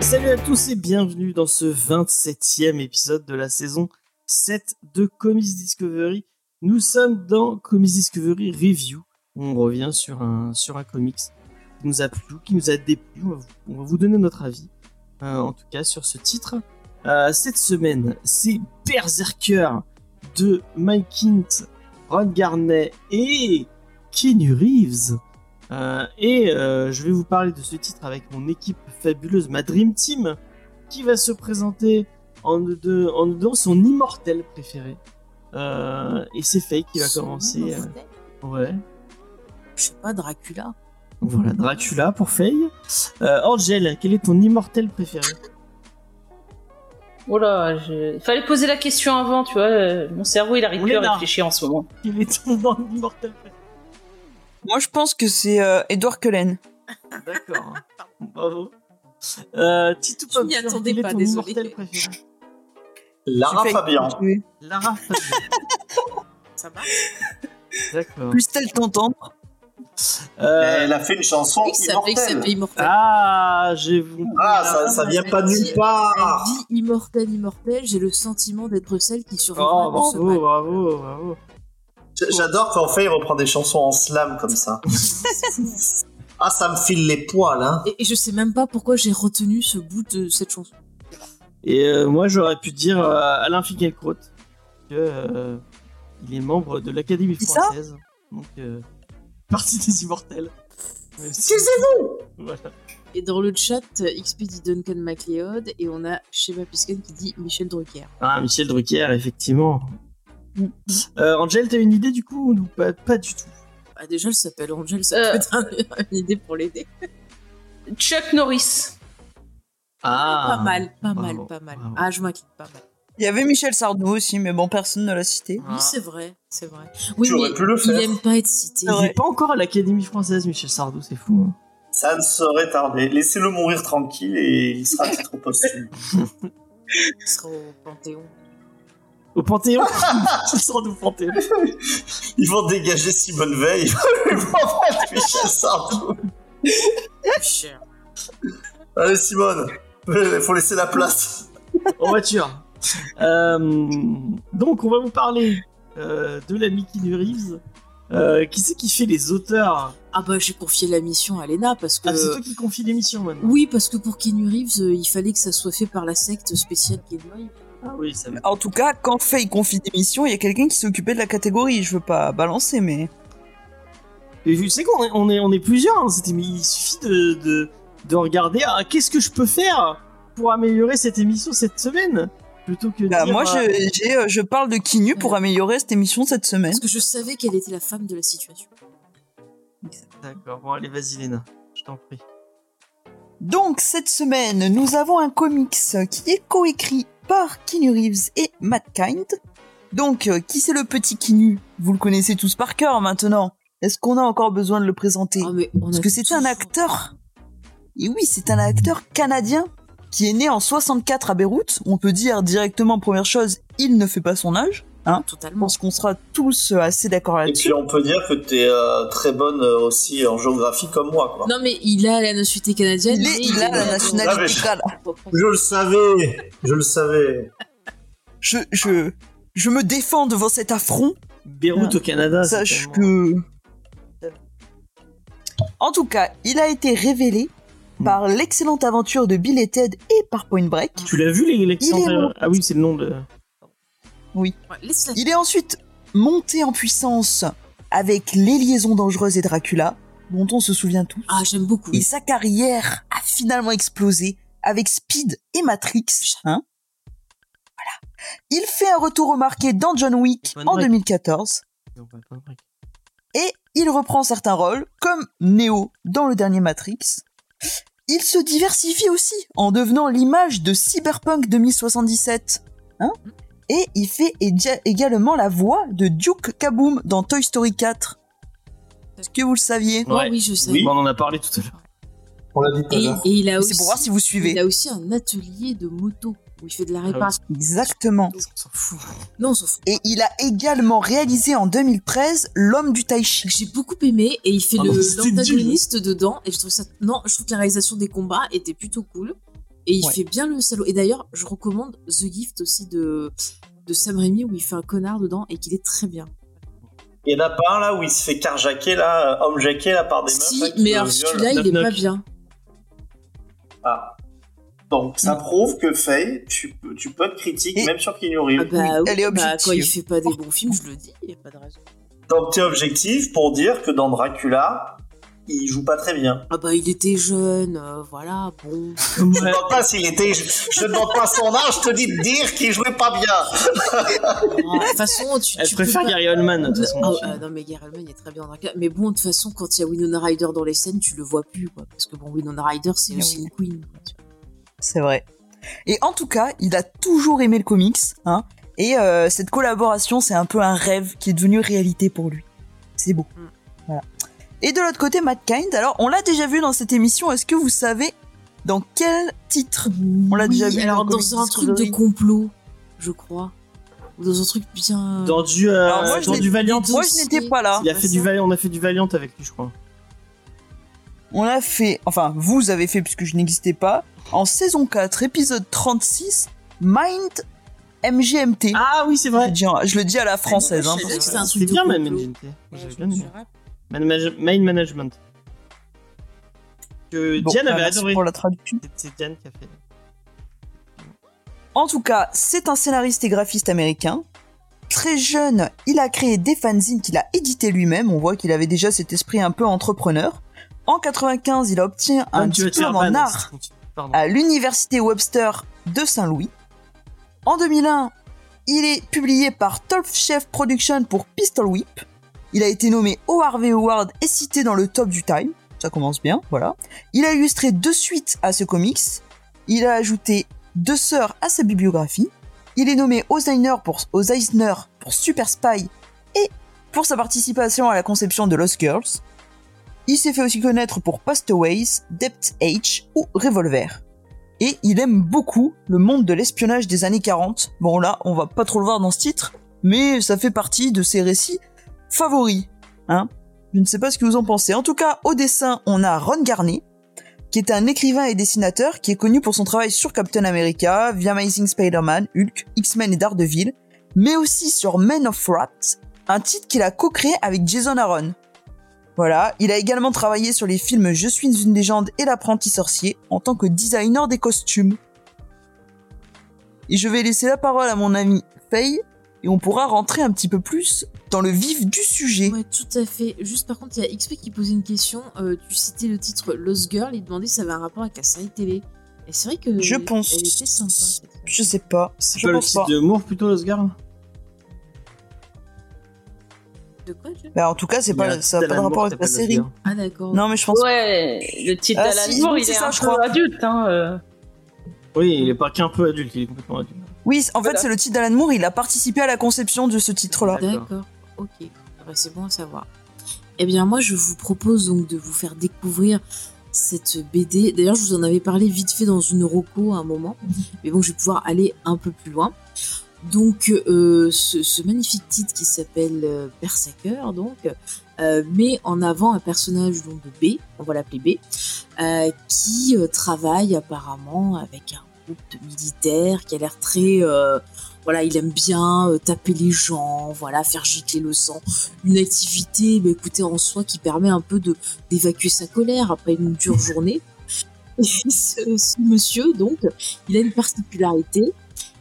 Salut à tous et bienvenue dans ce 27e épisode de la saison 7 de Comics Discovery. Nous sommes dans Comics Discovery Review. On revient sur un, sur un comics qui nous a plu, qui nous a déplu. On va vous, on va vous donner notre avis, euh, en tout cas, sur ce titre. Euh, cette semaine, c'est Berserker de Mike Kint, Ron Garnet et Keanu Reeves. Euh, et je vais vous parler de ce titre avec mon équipe fabuleuse, ma Dream Team, qui va se présenter en de- en son immortel préféré. Et c'est Faye qui va Son commencer. ouais. Je sais pas, Dracula. Donc Voilà, Dracula pour Faye. Euh, Angel, quel est ton immortel préféré? Voilà, je... il fallait poser la question avant, tu vois. euh, Mon cerveau, il arrive plus à réfléchir en ce moment. Quel est ton immortel préféré? Moi, je pense que c'est euh, Edward Cullen. D'accord. hein. Bravo. Euh, Titou Je m'y Pop, attendais quel est pas, ton désolé. immortel préféré? Lara J'ai failli Fabian. Lara Fabian. Ça va? D'accord. Plus tel t'entendre. Euh, Elle a fait une chanson Oui, immortelle. fait immortel. Ah, j'ai vu. Ah, ça, ça vient pas de nulle part. Elle dit immortel, immortel, j'ai le sentiment d'être celle qui survit Oh, bravo, bravo, bravo. J- J'adore quand Faye reprend des chansons en slam comme ça. Ah, ça me file les poils, hein. Et, et je sais même pas pourquoi j'ai retenu ce bout de cette chanson. Et euh, moi, j'aurais pu dire euh, Alain Finkielkraut que euh, il est membre de l'Académie C'est ça? française, donc euh, partie des immortels. Taisez-vous Voilà. Et dans le chat, XP dit Duncan MacLeod et on a Sheba Pisken qui dit Michel Drucker. Ah, Michel Drucker, effectivement. Euh, Angel, t'as une idée du coup ou pas, pas du tout? Ah, déjà, elle s'appelle Angel, ça Euh. peut être un- une idée pour l'aider. Chuck Norris. Ah, pas mal, pas bravo, mal, pas mal. bravo. Ah, je m'incline pas mal. Il y avait Michel Sardou aussi, mais bon, personne ne l'a cité. Ah. Oui, c'est vrai, c'est vrai. Oui, Tu aurais mais pu le il faire. aime pas être cité. Il Ouais. est pas encore à l'Académie française, Michel Sardou, c'est fou. hein. Ça ne saurait tarder. Laissez-le mourir tranquille et il sera titre posthume. Il sera au Panthéon. Au Panthéon? Michel Sardou au Panthéon. Ils vont dégager Simone Veil. Ils vont mettre Michel Sardou. Allez, Simone. Il faut laisser la place. en voiture. Euh, donc, on va vous parler euh, de l'ami Keanu Reeves. Euh, qui c'est qui fait les auteurs? Ah bah j'ai confié la mission à Lena parce que... Ah, c'est toi qui confie l'émission maintenant. oui, parce que pour Keanu Reeves, euh, il fallait que ça soit fait par la secte spéciale Kenway. Ah oui, ça. En tout cas, quand Faye confie des missions, il y a quelqu'un qui s'est occupé de la catégorie. Je veux pas balancer, mais. Et tu sais qu'on est, on est, on est plusieurs, hein, mais il suffit de, de, de regarder ah, qu'est-ce que je peux faire pour améliorer cette émission cette semaine? Plutôt que de Bah, dire, moi, euh, je, euh, je parle de Kinu pour améliorer cette émission cette semaine. Parce que je savais qu'elle était la femme de la situation. D'accord, bon allez vas-y Léna, je t'en prie. Donc, cette semaine, nous avons un comics qui est coécrit par Keanu Reeves et Matt Kind. Donc, euh, qui c'est le petit Kinu Vous le connaissez tous par cœur maintenant. Est-ce qu'on a encore besoin de le présenter? Ah, mais on Parce a que c'est un acteur. Et oui, c'est un acteur canadien qui est né en 64 à Beyrouth. On peut dire directement, première chose, il ne fait pas son âge. Je Totalement. pense qu'on sera tous euh, assez d'accord Et là-dessus. puis on peut dire que t'es euh, très bonne euh, aussi en géographie comme moi, quoi. Non mais il a la nationalité canadienne. Il, est, il a la nationalité je- canadienne. Je le savais, je le savais. Je, je, je me défends devant cet affront. Beyrouth au Canada, Sache tellement- que. En tout cas, il a été révélé. Par l'excellente aventure de Bill et Ted et par Point Break. Tu l'as vu est bon. Ah oui, c'est le nom de... Laisse-la. Il est ensuite monté en puissance avec Les Liaisons Dangereuses et Dracula, dont on se souvient tous. Ah j'aime beaucoup. Et sa carrière a finalement explosé avec Speed et Matrix. Hein voilà. Il fait un retour remarqué dans John Wick Point en Break. 2014 et il reprend certains rôles comme Neo dans le dernier Matrix. Il se diversifie aussi en devenant l'image de Cyberpunk 2077. Hein et il fait éga- également la voix de Duke Kaboom dans Toy Story 4. Est-ce que vous le saviez? Oh, Ouais. oui je sais. Oui. On en a parlé tout à l'heure. On l'a dit tout à Et, l'heure. et il a aussi, C'est pour voir si vous il suivez. a aussi un atelier de moto où il fait de la oui. réparation. Exactement. On s'en fout. Non, on s'en fout. Et il a également réalisé en 2013 L'homme du tai chi. J'ai beaucoup aimé et il fait Ah le non, c'était l'antagoniste dedans et je trouve ça non, je trouve que la réalisation des combats était plutôt cool et il Ouais. fait bien le salaud. Et d'ailleurs, je recommande The Gift aussi de de Sam Raimi où il fait un connard dedans et qu'il est très bien. Il y en a pas un là où il se fait carjacker là, homme jacké là par des meufs. Si, là, mais alors celui-là, il est Knock pas bien. Ah. Donc ça Mm. prouve que Faye, tu, peux- tu peux être critique Et- même sur Keanu Reeves. Ah bah, oui, elle est bah, quand objective. il fait pas des bons films, je le dis, il y a pas de raison. Donc tu es objectif pour dire que dans Dracula, il joue pas très bien. Ah bah il était jeune, euh, voilà, bon. Je ne demande pas s'il était, je, je te demande pas son âge, je te dis de dire qu'il jouait pas bien. Ah, De toute façon, tu, Elle tu préfère pas- Gary Oldman, de toute façon. Ah, ah, non mais Gary Oldman il est très bien en Dracula. Mais bon, de toute façon, quand il y a Winona Ryder dans les scènes, tu le vois plus, quoi. Parce que bon, Winona Ryder, c'est aussi oui. une queen. quoi, tu vois. C'est vrai. Et en tout cas, il a toujours aimé le comics, hein. Et euh, cette collaboration, c'est un peu un rêve qui est devenu réalité pour lui. C'est beau. Mm. Voilà. Et de l'autre côté, Matt Kind. Alors, on l'a déjà vu dans cette émission. Est-ce que vous savez dans quel titre On l'a Oui, déjà vu alors dans un truc de complot, je crois. Ou dans un truc bien. Dans du, euh, Alors moi, dans du Valiant. Moi, je n'étais pas là. Il a fait du Valiant, on a fait du Valiant avec lui, je crois. On a fait, enfin, vous avez fait puisque je n'existais pas, en saison 4, épisode 36, Mind MGMT. Ah oui, c'est je, vrai. le dis, en- je le dis à la française. hein, un truc de bien. Ouais, J'avais bien Main Management. Que Bon, Diane avait merci adoré. pour la traduction. C'est- C'est Diane qui a fait. En tout cas, c'est un scénariste et graphiste américain. Très jeune, il a créé des fanzines qu'il a édité lui-même. On voit qu'il avait déjà cet esprit un peu entrepreneur. En 95, il obtient un diplôme en art. À l'université Webster de Saint-Louis. En 2001, il est publié par Top Chef Production pour Pistol Whip. Il a été nommé au Harvey Award et cité dans le top du Time. Ça commence bien, voilà. Il a illustré deux suites à ce comics. Il a ajouté deux sœurs à sa bibliographie. Il est nommé aux pour, aux pour Super Spy et pour sa participation à la conception de Lost Girls. Il s'est fait aussi connaître pour Pastaways, Depth H ou Revolver. Et il aime beaucoup le monde de l'espionnage des années 40. Bon là, on va pas trop le voir dans ce titre, mais ça fait partie de ses récits favoris. Hein Je ne sais pas ce que vous en pensez. En tout cas, au dessin, on a Ron Garney, qui est un écrivain et dessinateur qui est connu pour son travail sur Captain America, The Amazing Spider-Man, Hulk, X-Men et Daredevil, mais aussi sur Men of Wrath, un titre qu'il a co-créé avec Jason Aaron. Voilà, il a également travaillé sur les films Je suis une légende et l'apprenti sorcier en tant que designer des costumes. Et je vais laisser la parole à mon ami Faye et on pourra rentrer un petit peu plus dans le vif du sujet. Ouais, tout à fait. Juste par contre, il y a XP qui posait une question. Euh, tu citais le titre Lost Girl, il demandait si ça avait un rapport avec la série télé. Et c'est vrai que Je pense. elle était sympa. Je sais pas. C'est Je pas le pas. de Moore plutôt, Oscar De quoi je... Bah, en tout cas, c'est pas, ça n'a pas de rapport avec la série. Ah d'accord. Non, mais je pense Ouais, le titre Ah, d'Alan si, Moore, oui, il c'est est ça, un je peu crois. adulte. Hein, euh. Oui, il est pas qu'un peu adulte, il est complètement adulte. Oui, en fait, c'est le titre d'Alan Moore. Il a participé à la conception de ce titre-là. D'accord. D'accord. Ok. Ah bah, c'est bon à savoir. Eh bien, moi, je vous propose donc de vous faire découvrir cette BD. D'ailleurs, je vous en avais parlé vite fait dans une roco à un moment, mais bon, je vais pouvoir aller un peu plus loin. Donc, euh, ce, magnifique titre qui s'appelle euh, Berserker, donc, euh, met en avant un personnage donc, de B, on va l'appeler B, qui travaille apparemment avec un groupe de militaires qui a l'air très voilà, il aime bien taper les gens, voilà, faire gicler le sang. Une activité, bah, écoutez, en soi, qui permet un peu d'évacuer sa colère après une dure journée. Ce monsieur, donc, il a une particularité,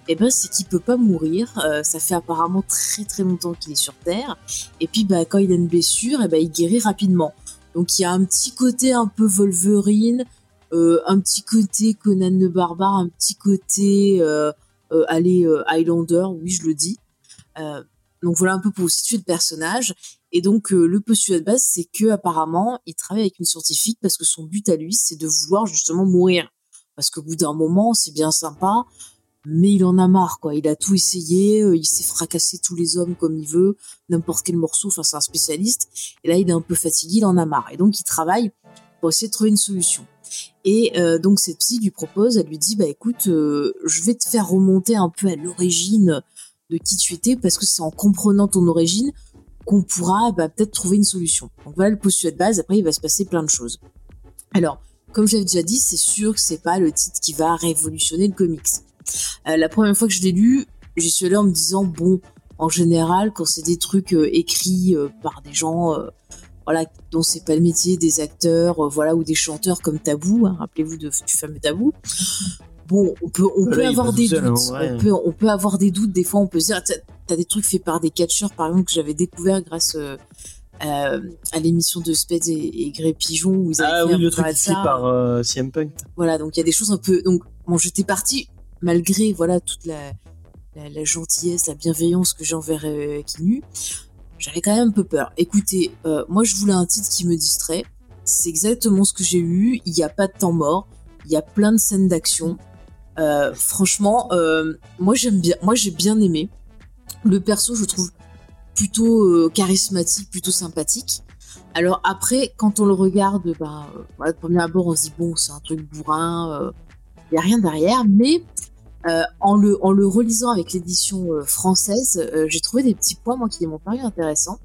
et ben, c'est qu'il peut pas mourir. Euh, ça fait apparemment très très longtemps qu'il est sur Terre. Et puis, bah, quand il a une blessure, et ben, il guérit rapidement. Donc, il y a un petit côté un peu Wolverine, euh, un petit côté Conan le barbare, un petit côté euh, euh, aller euh, Highlander, oui, je le dis. Euh, donc voilà un peu pour vous situer le personnage. Et donc le postulat de base, c'est que apparemment, il travaille avec une scientifique parce que son but à lui, c'est de vouloir justement mourir. Parce qu'au bout d'un moment, c'est bien sympa, mais il en a marre, quoi. Il a tout essayé, euh, il s'est fracassé tous les hommes comme il veut, n'importe quel morceau. Enfin, c'est un spécialiste. Et là, il est un peu fatigué, il en a marre. Et donc, il travaille pour essayer de trouver une solution. Et euh, donc cette psy lui propose, elle lui dit bah écoute, euh, je vais te faire remonter un peu à l'origine de qui tu étais parce que c'est en comprenant ton origine qu'on pourra bah, peut-être trouver une solution. Donc voilà le postulat de base. Après il va se passer plein de choses. Alors comme j'avais déjà dit, c'est sûr que c'est pas le titre qui va révolutionner le comics. Euh, la première fois que je l'ai lu, j'y suis allée en me disant bon, en général, quand c'est des trucs euh, écrits euh, par des gens, voilà, dont c'est pas le métier, des acteurs, euh, voilà, ou des chanteurs comme Tabou, hein, rappelez-vous du fameux Tabou. Bon, on peut, on peut Là, il avoir va des doutes. ouais. on peut, on peut avoir des doutes. Des fois, on peut se dire, t'as t'as des trucs faits par des catcheurs, par exemple, que j'avais découvert grâce euh, euh, à l'émission de Speds et, et Grey Pigeon où ils avaient Ah fait oui, un le truc ça. par CM Punk. Voilà, donc il y a des choses un peu. Donc, bon, j'étais partie malgré voilà toute la, gentillesse, la bienveillance que j'ai envers euh, Kinu. J'avais quand même un peu peur. Écoutez, euh, moi je voulais un titre qui me distrait. C'est exactement ce que j'ai eu. Il n'y a pas de temps mort. Il y a plein de scènes d'action. Euh, franchement, euh, moi j'aime bien. Moi j'ai bien aimé. Le perso, je trouve plutôt charismatique, plutôt sympathique. Alors après, quand on le regarde, ben, de premier abord, on se dit bon, c'est un truc bourrin, il y a rien derrière. Mais euh, en le en le relisant avec l'édition euh, française, euh, j'ai trouvé des petits points moi qui m'ont paru intéressants.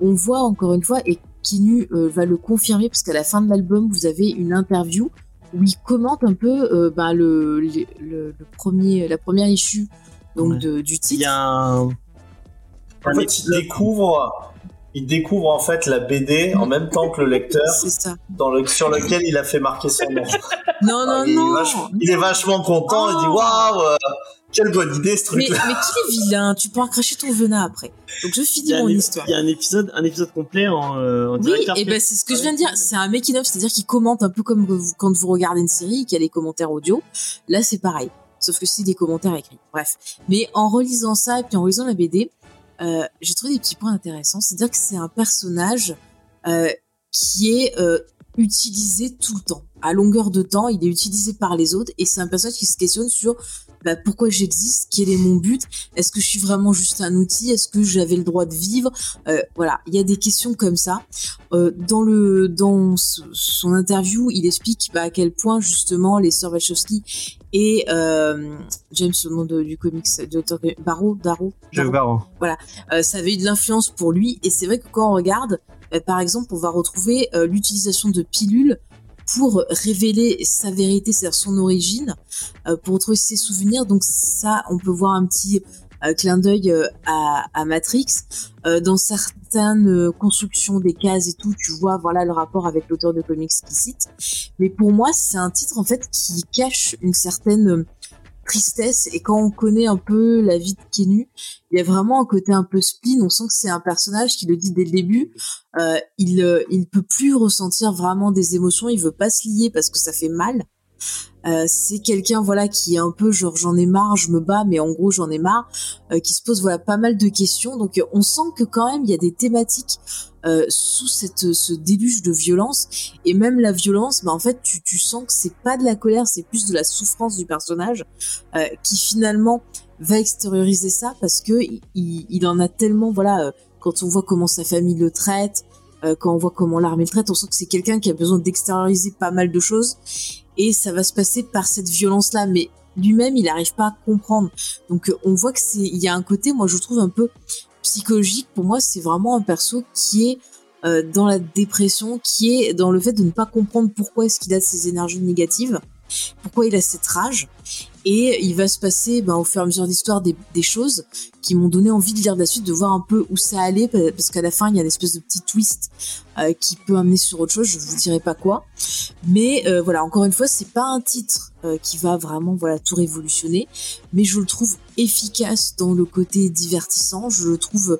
On voit encore une fois et Kinu euh, va le confirmer parce qu'à la fin de l'album, vous avez une interview où il commente un peu euh, ben, le, le, le- le premier la première issue donc Ouais. de- du Il titre. y a un. En fait, il découvre, il découvre en fait la BD en même temps que le lecteur, C'est ça. dans le, sur lequel il a fait marquer son nom. Non non il, est non. vachement, il est vachement content, il dit Oh. waouh, euh, quelle bonne idée ce Mais, truc-là. mais qu'il est vilain, tu pourras cracher ton venin après. Donc je finis mon histoire. il y a un épisode, un épisode complet en, euh, en Oui, direct et ben c'est ce que je viens de dire. C'est un making of, c'est-à-dire qu'il commente un peu comme vous- quand vous regardez une série et qu'il y a les commentaires audio. Là, c'est pareil, sauf que c'est des commentaires écrits. Bref, mais en relisant ça et puis en relisant la BD, euh, j'ai trouvé des petits points intéressants. C'est-à-dire que c'est un personnage euh, qui est euh, utilisé tout le temps, à longueur de temps. Il est utilisé par les autres et c'est un personnage qui se questionne sur bah, pourquoi j'existe, quel est mon but, est-ce que je suis vraiment juste un outil, est-ce que j'avais le droit de vivre, voilà, il y a des questions comme ça. Dans le dans son interview, il explique bah, à quel point justement les sœurs Wachowski et euh, James au nom de- du comics de l'auteur que- Barrow, Darrow, Barrow. euh, ça avait eu de l'influence pour lui. Et c'est vrai que quand on regarde, euh, par exemple, on va retrouver l'utilisation de pilules pour révéler sa vérité, c'est-à-dire son origine, pour retrouver ses souvenirs. Donc ça, on peut voir un petit clin d'œil euh, à, à Matrix. Euh, dans certaines euh, constructions des cases et tout, tu vois, voilà le rapport avec l'auteur de comics qui cite. Mais pour moi, c'est un titre en fait qui cache une certaine euh, tristesse. Et quand on connaît un peu la vie de Kenu, il y a vraiment un côté un peu spleen. On sent que c'est un personnage qui le dit dès le début. Euh, il euh, il peut plus ressentir vraiment des émotions. Il veut pas se lier parce que ça fait mal. Euh, c'est quelqu'un voilà qui est un peu genre j'en ai marre, je me bats, mais en gros j'en ai marre, euh, qui se pose voilà pas mal de questions. Donc euh, on sent que quand même il y a des thématiques sous cette ce déluge de violence et même la violence, bah en fait tu tu sens que c'est pas de la colère, c'est plus de la souffrance du personnage qui finalement va extérioriser ça parce que il, il- en a tellement voilà quand on voit comment sa famille le traite, quand on voit comment l'armée le traite, on sent que c'est quelqu'un qui a besoin d'extérioriser pas mal de choses et ça va se passer par cette violence là mais lui-même il n'arrive pas à comprendre. Donc euh, on voit que c'est il y a un côté moi je trouve un peu psychologique. Pour moi c'est vraiment un perso qui est euh, dans la dépression qui est dans le fait de ne pas comprendre pourquoi est-ce qu'il a ces énergies négatives pourquoi il a cette rage et il va se passer ben, au fur et à mesure d'histoire des, des choses qui m'ont donné envie de lire la suite, de voir un peu où ça allait, pa- parce qu'à la fin, il y a une espèce de petit twist euh, qui peut amener sur autre chose, je vous dirai pas quoi. Mais euh, voilà, encore une fois, c'est pas un titre euh, qui va vraiment voilà tout révolutionner, mais je le trouve efficace dans le côté divertissant, je le trouve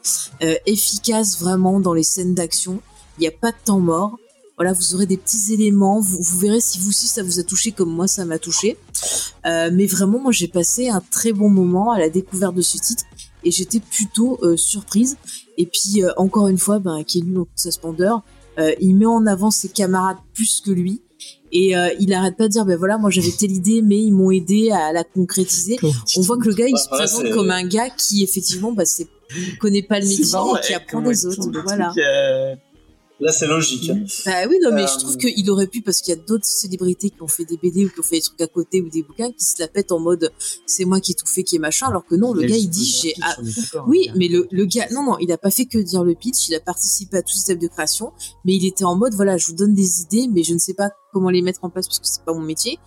efficace vraiment dans les scènes d'action. Il n'y a pas de temps mort. Voilà, vous aurez des petits éléments, vous, vous verrez si vous aussi ça vous a touché comme moi ça m'a touché. Euh, mais vraiment, moi j'ai passé un très bon moment à la découverte de ce titre et j'étais plutôt euh, surprise. Et puis euh, encore une fois, ben, qui est nul dans toute sa splendeur, euh, il met en avant ses camarades plus que lui. Et euh, il arrête pas de dire, ben voilà, moi j'avais telle idée, mais ils m'ont aidé à la concrétiser. On voit que le gars, il se Ouais, présente comme un gars qui, effectivement, bah, c'est, connaît pas le métier et qui apprend des autres. Voilà. Euh, Là, c'est logique. hein. Bah oui, non, mais Euh, je trouve qu'il aurait pu, parce qu'il y a d'autres célébrités qui ont fait des BD ou qui ont fait des trucs à côté ou des bouquins qui se la pètent en mode c'est moi qui ai tout fait, qui est machin, alors que non, le gars il dit j'ai. ah, Oui, mais le, le gars, non, non, il a pas fait que dire le pitch, il a participé à tout système de création, mais il était en mode voilà, je vous donne des idées, mais je ne sais pas comment les mettre en place parce que c'est pas mon métier.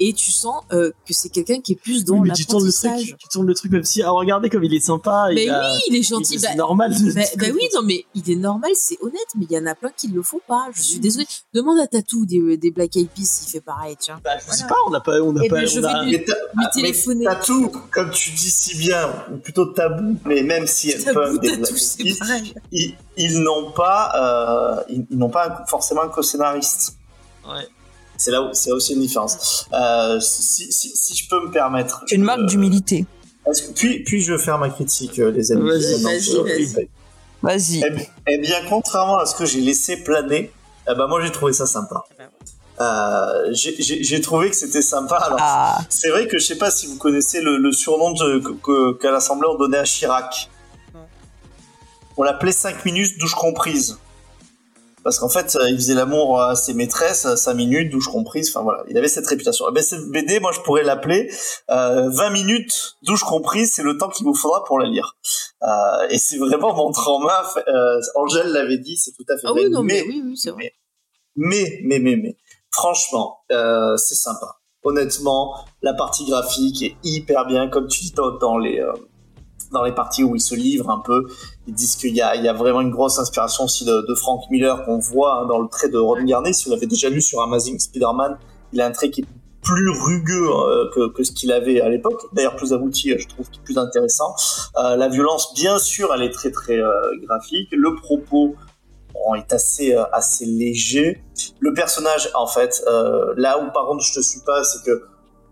Et tu sens euh, que c'est quelqu'un qui est plus dans Oui, mais tu tournes le l'apprentissage. truc, tu tournes le truc même si, ah, regardez comme il est sympa. Mais il a- oui, il est il- gentil. C'est Bah, normal. bah, bah oui, non, mais il est normal, c'est honnête, mais il y en a plein qui le font pas. Je suis désolée. Demande à Tatou des, des Black Eyed Peas s'il fait pareil, tiens. Bah, je sais pas, on n'a pas, on n'a Eh pas, ben, je on vais a- lui- Mais t'as- Lui mais téléphoner. t'as tout, comme tu dis si bien, ou plutôt tabou, mais même si elles Tabou, peuvent des Tatou, Black Eyed Peas, ils, ils n'ont pas, euh, ils, ils n'ont pas forcément un co-scénariste. Ouais. C'est là où c'est aussi une différence. Euh, si, si, si je peux me permettre. Une marque euh, d'humilité. que- Puis, puis je faire ma critique, euh, les amis. Vas-y, vas-y. Eh, eh bien, contrairement à ce que j'ai laissé planer, eh ben moi j'ai trouvé ça sympa. Euh, j'ai- j'ai trouvé que c'était sympa. Alors, Ah, c'est vrai que je sais pas si vous connaissez le, le surnom de- que- qu'à l'Assemblée on donnait à Chirac. On l'appelait 5 minutes douche comprise. Parce qu'en fait, euh, il faisait l'amour à ses maîtresses, 5 minutes, douche comprise, enfin voilà, il avait cette réputation. Eh ben, cette BD, moi je pourrais l'appeler euh, 20 minutes, douche comprise, c'est le temps qu'il vous faudra pour la lire. Euh, et c'est vraiment mon trauma, euh, Angèle l'avait dit, c'est tout à fait Ah vrai. oui, non, mais, mais, oui, oui, c'est vrai. mais, mais, mais, mais, franchement, euh, c'est sympa. Honnêtement, la partie graphique est hyper bien, comme tu dis dans, dans les euh, dans les parties où ils se livrent un peu. Ils disent qu'il y a, il y a vraiment une grosse inspiration aussi de, Frank Miller qu'on voit hein, dans le trait de Ron Garnet. Si vous l'avez déjà lu sur Amazing Spider-Man, il a un trait qui est plus rugueux euh, que, ce qu'il avait à l'époque. D'ailleurs, plus abouti, euh, je trouve, plus intéressant. Euh, la violence, bien sûr, elle est très très graphique. Le propos bon, est assez assez léger. Le personnage, en fait, là où par contre je te suis pas, c'est que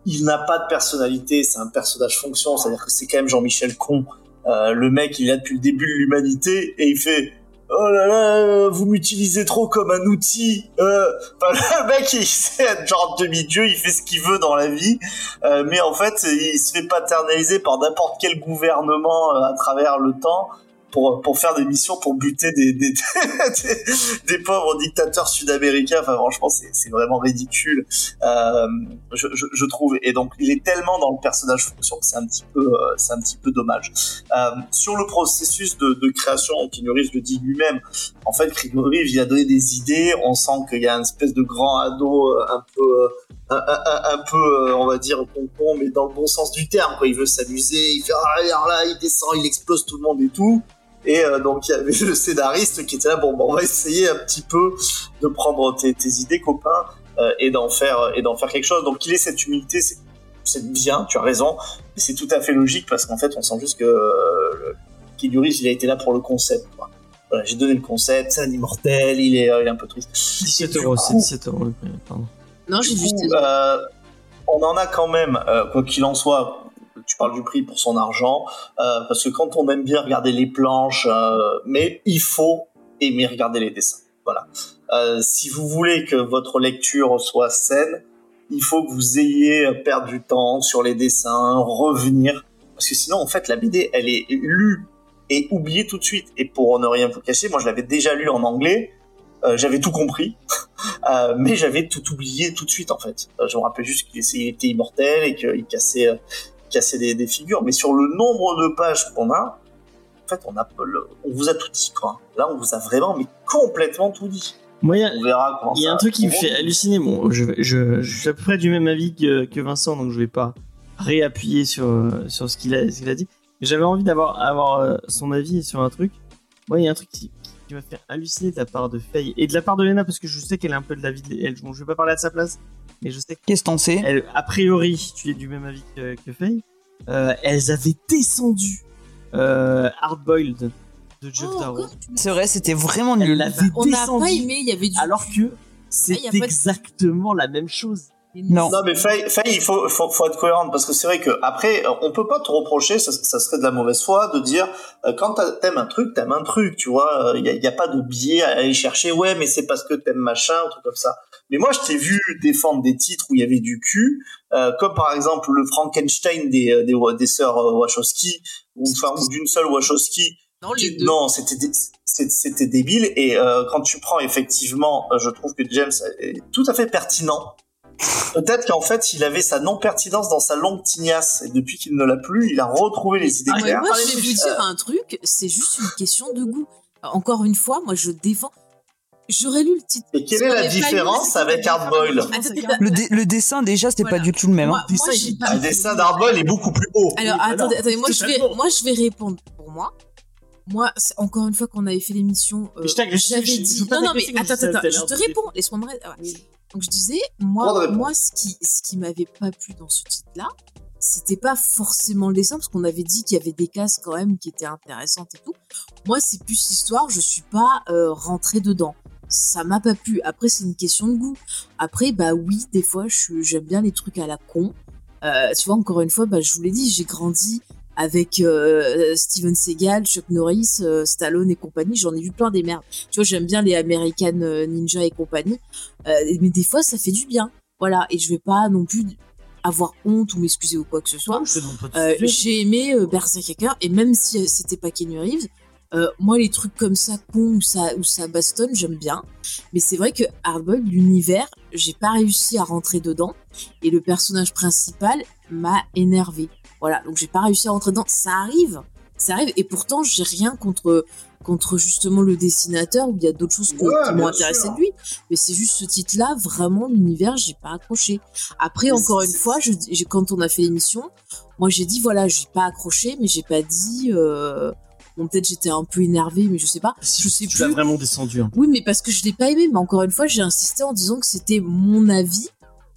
il n'a pas de personnalité. C'est un personnage fonction, c'est-à-dire que c'est quand même Jean-Michel Con. Euh, le mec, il est là depuis le début de l'humanité et il fait Oh là là, vous m'utilisez trop comme un outil. Euh, le mec, il c'est un genre de demi-dieu, il fait ce qu'il veut dans la vie, euh, mais en fait, il se fait paternaliser par n'importe quel gouvernement euh, à travers le temps pour pour faire des missions pour buter des des, des, des pauvres dictateurs sud-américains. Enfin, franchement, c'est c'est vraiment ridicule, euh, je, je, je trouve. Et donc, il est tellement dans le personnage fonction que c'est un petit peu euh, c'est un petit peu dommage. Euh, sur le processus de, de création, Keanu Reeves le dit lui-même. En fait, Keanu Reeves, il a donné des idées. On sent qu'il y a une espèce de grand ado euh, un peu, un, un- un peu, on va dire, concon, mais dans le bon sens du terme. Quoi. Il veut s'amuser, il fait ah, là, il descend, il explose tout le monde et tout. Et euh, donc il y avait le scénariste qui était là. Bon, bon, on va essayer un petit peu de prendre tes, tes idées, copain, euh, et d'en faire et d'en faire quelque chose. Donc il ait cette humilité, c'est c'est bien, tu as raison, mais c'est tout à fait logique parce qu'en fait, on sent juste que euh, il a été là pour le concept. quoi. Voilà, j'ai donné le concept, c'est un immortel, il est, euh, il est un peu triste. 17 Du euros, c'est 17 euros le prix, pardon. Non, j'ai coup, euh, on en a quand même, euh, quoi qu'il en soit, tu parles du prix pour son argent, euh, parce que quand on aime bien regarder les planches, euh, mais il faut aimer regarder les dessins. Voilà. Euh, si vous voulez que votre lecture soit saine, il faut que vous ayez à perdre du temps sur les dessins, revenir, parce que sinon, en fait, la BD, elle est lue et oubliée tout de suite. Et pour ne rien vous cacher, moi, je l'avais déjà lu en anglais, j'avais tout compris. Mais j'avais tout oublié tout de suite en fait. Euh, je me rappelle juste qu'il était immortel et qu'il cassait, cassait des, des figures. Mais sur le nombre de pages qu'on a, en fait, on, a, le- on vous a tout dit quoi. Là, on vous a vraiment mais complètement tout dit. Moi, il y a- On verra comment Il y a ça- un truc qui me fait halluciner. Bon, je, je, je suis à peu près du même avis que, que Vincent, donc je vais pas réappuyer sur, sur ce qu'il a, ce qu'il a dit. J'avais envie d'avoir avoir, euh, son avis sur un truc. Moi, il y a un truc qui, qui m'a fait halluciner de la part de Faye et de la part de Lena, parce que je sais qu'elle est un peu de l'avis de elle. Bon, je vais pas parler à sa place, mais je sais qu'est-ce qu'on sait qu'elle, a priori, tu es du même avis que, que Faye. Euh, elles avaient descendu euh, Hardboiled de Jeff Oh, Darrow. C'est vrai, c'était vraiment nul. l'avait On n'a descendu pas aimé, il y avait du. alors que c'est Ah, y a pas de- exactement la même chose. Non. Non mais Faye, Faye, il faut, faut, faut être cohérente parce que c'est vrai que après, euh, on peut pas te reprocher, ça, ça serait de la mauvaise foi de dire euh, quand t'aimes un truc, t'aimes un truc, tu vois. Il y a, y a pas de biais à aller chercher. Ouais, mais c'est parce que t'aimes machin, un truc comme ça. Mais moi, je t'ai vu défendre des titres où il y avait du cul, euh, comme par exemple le Frankenstein des euh, des, des sœurs euh, Wachowski ou enfin ou d'une seule Wachowski. Non, les deux. Non, c'était c'était débile. Et euh, quand tu prends effectivement, je trouve que James est tout à fait pertinent. Peut-être qu'en fait, il avait sa non-pertinence dans sa longue tignasse. Et depuis qu'il ne l'a plus, il a retrouvé les idées Ah, claires. moi, je vais vous dire un truc, c'est juste une question de goût. Encore une fois, moi, je défends. J'aurais lu le titre. Et quelle est la différence avec Hardboil attends, Le, dé- le dessin, déjà, c'était Voilà. pas du tout le même. Moi, hein. Moi, pas- Le dessin d'Hardboil est beaucoup plus haut. Alors, Oui, attendez, attendez, moi, je vais, moi, je vais répondre pour moi. Moi, encore une fois, qu'on avait fait l'émission, euh, j'avais dit. Non, non, mais attends, attends, je te réponds. Laisse-moi me. ouais. Donc, je disais, moi, moi, ce qui, ce qui m'avait pas plu dans ce titre-là, c'était pas forcément le dessin, parce qu'on avait dit qu'il y avait des cases quand même qui étaient intéressantes et tout. Moi, c'est plus l'histoire, je suis pas euh, rentrée dedans. Ça m'a pas plu. Après, c'est une question de goût. Après, bah oui, des fois, j'aime bien les trucs à la con. Euh, tu vois, encore une fois, bah, je vous l'ai dit, j'ai grandi avec euh, Steven Seagal, Chuck Norris, euh, Stallone et compagnie. J'en ai vu plein des merdes. Tu vois, j'aime bien les American Ninja et compagnie. Mais des fois, ça fait du bien. Voilà. Et je vais pas non plus avoir honte ou m'excuser ou quoi que ce soit. J'ai aimé Berserker et même si c'était pas Keanu Reeves, euh, moi les trucs comme ça con où ça où ça bastonne, j'aime bien. Mais c'est vrai que Hardboiled, l'univers, j'ai pas réussi à rentrer dedans et le personnage principal m'a énervé. Voilà, donc j'ai pas réussi à rentrer dedans. Ça arrive, ça arrive et pourtant j'ai rien contre contre justement le dessinateur où il y a d'autres choses que- Ouais, qui m'ont intéressé de lui. Mais c'est juste ce titre-là, vraiment l'univers, j'ai pas accroché. Après, Mais encore une fois, je, quand on a fait l'émission, moi j'ai dit voilà, j'ai pas accroché, mais j'ai pas dit. Euh... Bon, peut-être j'étais un peu énervée, mais je sais pas. Je sais tu l'as plus. vraiment descendu. hein. Oui, mais parce que je l'ai pas aimé. Mais encore une fois, j'ai insisté en disant que c'était mon avis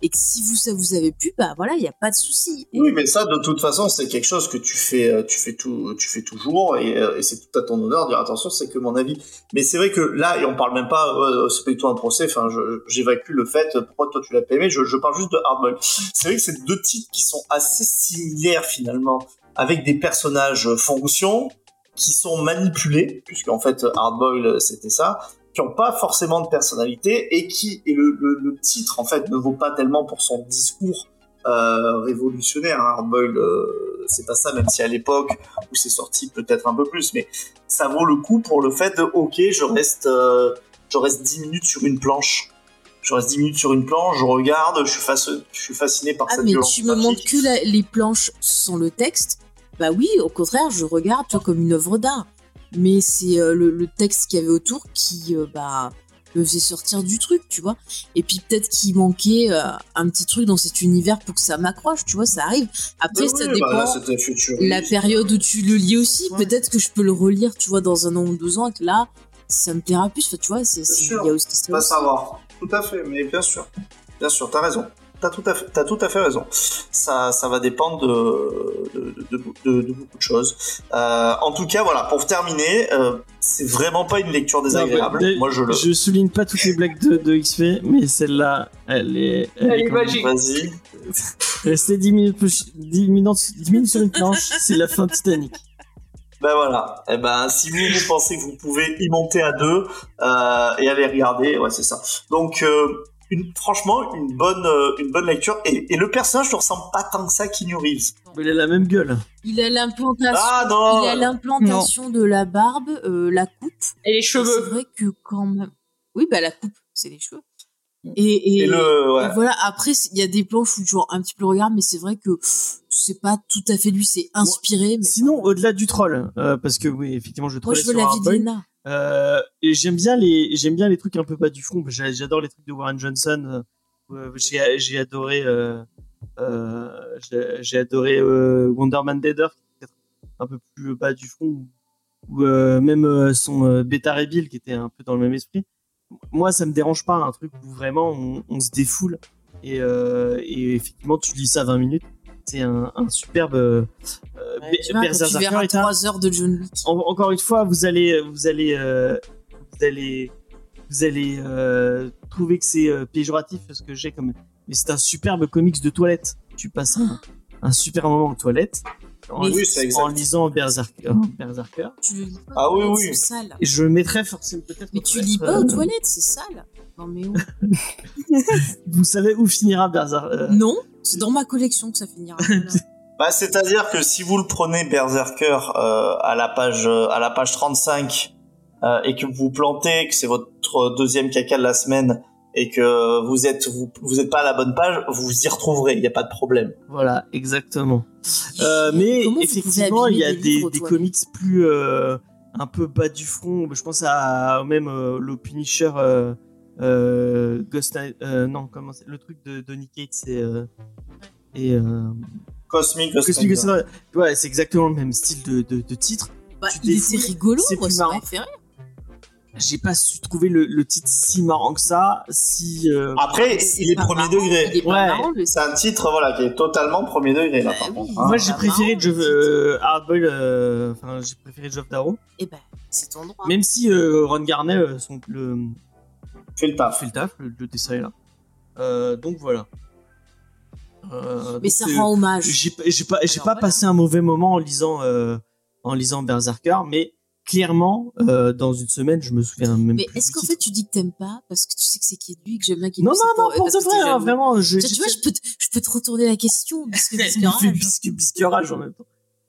et que si vous ça vous avez pu, bah voilà, il y a pas de souci. Oui, mais ça, de toute façon, c'est quelque chose que tu fais, euh, tu fais tout, tu fais toujours, et, euh, et c'est tout à ton honneur de dire attention, c'est que mon avis. Mais c'est vrai que là, et on parle même pas, euh, c'est pas du tout un procès. Enfin, j'évacue le fait. Pourquoi toi tu l'as pas aimé je, je parle juste de Hardboiled. C'est vrai que c'est deux titres qui sont assez similaires finalement, avec des personnages fonction qui sont manipulés, puisque en fait Hardboiled euh, c'était ça, qui ont pas forcément de personnalité et qui et le, le, le titre en fait ne vaut pas tellement pour son discours euh, révolutionnaire. Hein. Hardboiled, euh, c'est pas ça, même si à l'époque où c'est sorti peut-être un peu plus, mais ça vaut le coup pour le fait de ok, je reste, euh, je reste 10 minutes sur une planche. Je reste 10 minutes sur une planche, je regarde, je suis, face, je suis fasciné par Ah, cette mais violence tu me montres que la- les planches sans le texte. Bah oui, au contraire, je regarde tu vois, comme une œuvre d'art. Mais c'est euh, le, le texte qu'il y avait autour qui euh, bah, me faisait sortir du truc, tu vois. Et puis peut-être qu'il manquait euh, un petit truc dans cet univers pour que ça m'accroche, tu vois, ça arrive. Après, Oui, ça dépend bah là, la période où tu le lis aussi. Ouais. Peut-être que je peux le relire, tu vois, dans un an ou deux ans, et que là, ça me plaira plus. Enfin, tu vois, c'est, il sûr. y a aussi ça Pas savoir. Tout à fait, mais bien sûr. Bien sûr, t'as raison. T'as tout, à fait- t'as tout à fait raison. Ça, ça va dépendre de, de, de- de- de beaucoup de choses. Euh, en tout cas, voilà, pour terminer, euh, c'est vraiment pas une lecture désagréable. Non, mais- Moi, je le. Je souligne pas toutes les blagues de, de XP, mais celle-là, elle est. Elle est magique. Vas-y. Rester 10 minutes, plus- 10 minutes, 10 minutes sur une planche, c'est la fin de Titanic. Ben voilà. Eh ben, si vous, vous pensez que vous pouvez y monter à deux euh, et aller regarder, ouais, c'est ça. Donc, euh, une, franchement, une bonne, euh, une bonne lecture. Et, et le personnage ne ressemble pas tant que ça à Keanu Reeves. Il a la même gueule. Il a l'implantation. Ah non. Il a l'implantation de la barbe, euh, la coupe. Et les Et C'est cheveux. vrai que quand même. Oui, bah la coupe, c'est les cheveux. Et, et, Et le, ouais. et voilà, après, il y a des planches où tu vois un petit peu le regard, mais c'est vrai que c'est pas tout à fait lui, c'est inspiré. Mais Sinon, au-delà du troll, euh, parce que oui, effectivement, je moi, trollais je veux la vie de Hardboiled. Lena. Euh, j'aime bien les j'aime bien les trucs un peu pas du J'a- j'adore les trucs de Warren Johnson. Euh, euh, j'ai adoré euh, euh, j'ai adoré euh, Wonder Man Deader un peu plus bas du fond ou, euh, même euh, son euh, Beta Bill qui était un peu dans le même esprit. Moi ça me dérange pas un truc où vraiment on, se défoule. Et, euh, effectivement tu lis ça 20 minutes c'est un, superbe euh, euh, Ouais, tu vois, quand tu Berserker verras est un- 3 heures de John Wick. en- encore une fois, vous allez, vous allez, euh, vous allez, vous allez euh, trouver que c'est euh, péjoratif ce que j'ai comme, mais c'est un superbe comics de toilette. Tu passes un, un super moment aux toilettes en, Mais- Oui, c'est exact. en lisant Berserker. Berserker. Tu le lis pas. Ah aux oui, oui. C'est sale. Et je le mettrais forcément peut-être. Mais tu lis pas euh, aux toilettes, c'est sale. Non, mais où Vous savez où finira Berserker euh, Non, c'est dans ma collection que ça finira. Bah, c'est-à-dire que si vous le prenez Berserker euh, à la page euh, à la page 35, euh, et que vous vous plantez, que c'est votre deuxième caca de la semaine et que vous êtes vous, vous êtes pas à la bonne page, vous vous y retrouverez, il n'y a pas de problème. Voilà, exactement. Euh, mais Comment effectivement, il y a des, livres, des comics plus euh, un peu bas du front. Je pense à même euh, le Punisher euh, euh, Ghost euh, non, comment c'est le truc de Donny Cates et euh, et Cosmic, Cosmic Rider. Ghost Rider. Ouais, c'est exactement le même style de, de, de titre. Bah, tu il défoules, était rigolo, c'est moi, plus ça marrant. fait. J'ai pas su trouver le, le titre si marrant que ça. Si euh, Après, C'est il est premier marrant, degré. Il est pas Ouais. marrant, le C'est un titre voilà qui est totalement premier degré là par Bah contre. oui. hein. moi j'ai préféré titre. euh, Hardboiled, euh, enfin j'ai préféré Geoff Darrow. Eh ben, c'est ton droit. Même si euh, Ron Garnet euh, son, le, Fais le taf. fait le taf, le, le dessin est là. Euh, donc voilà. Euh, Mais ça euh, rend hommage. J'ai pas, j'ai pas, voilà. passé un mauvais moment en lisant, euh, en lisant Berserker, mais clairement, euh, dans une semaine, je me souviens même Mais plus est-ce qu'en fait tu dis que t'aimes pas parce que tu sais que c'est qui est lui que j'aime bien qu'il Non, non, non, pour de vrai, hein, vraiment. Je, Tu vois, je peux, te, je peux te retourner la question que Il fait rage. en même temps.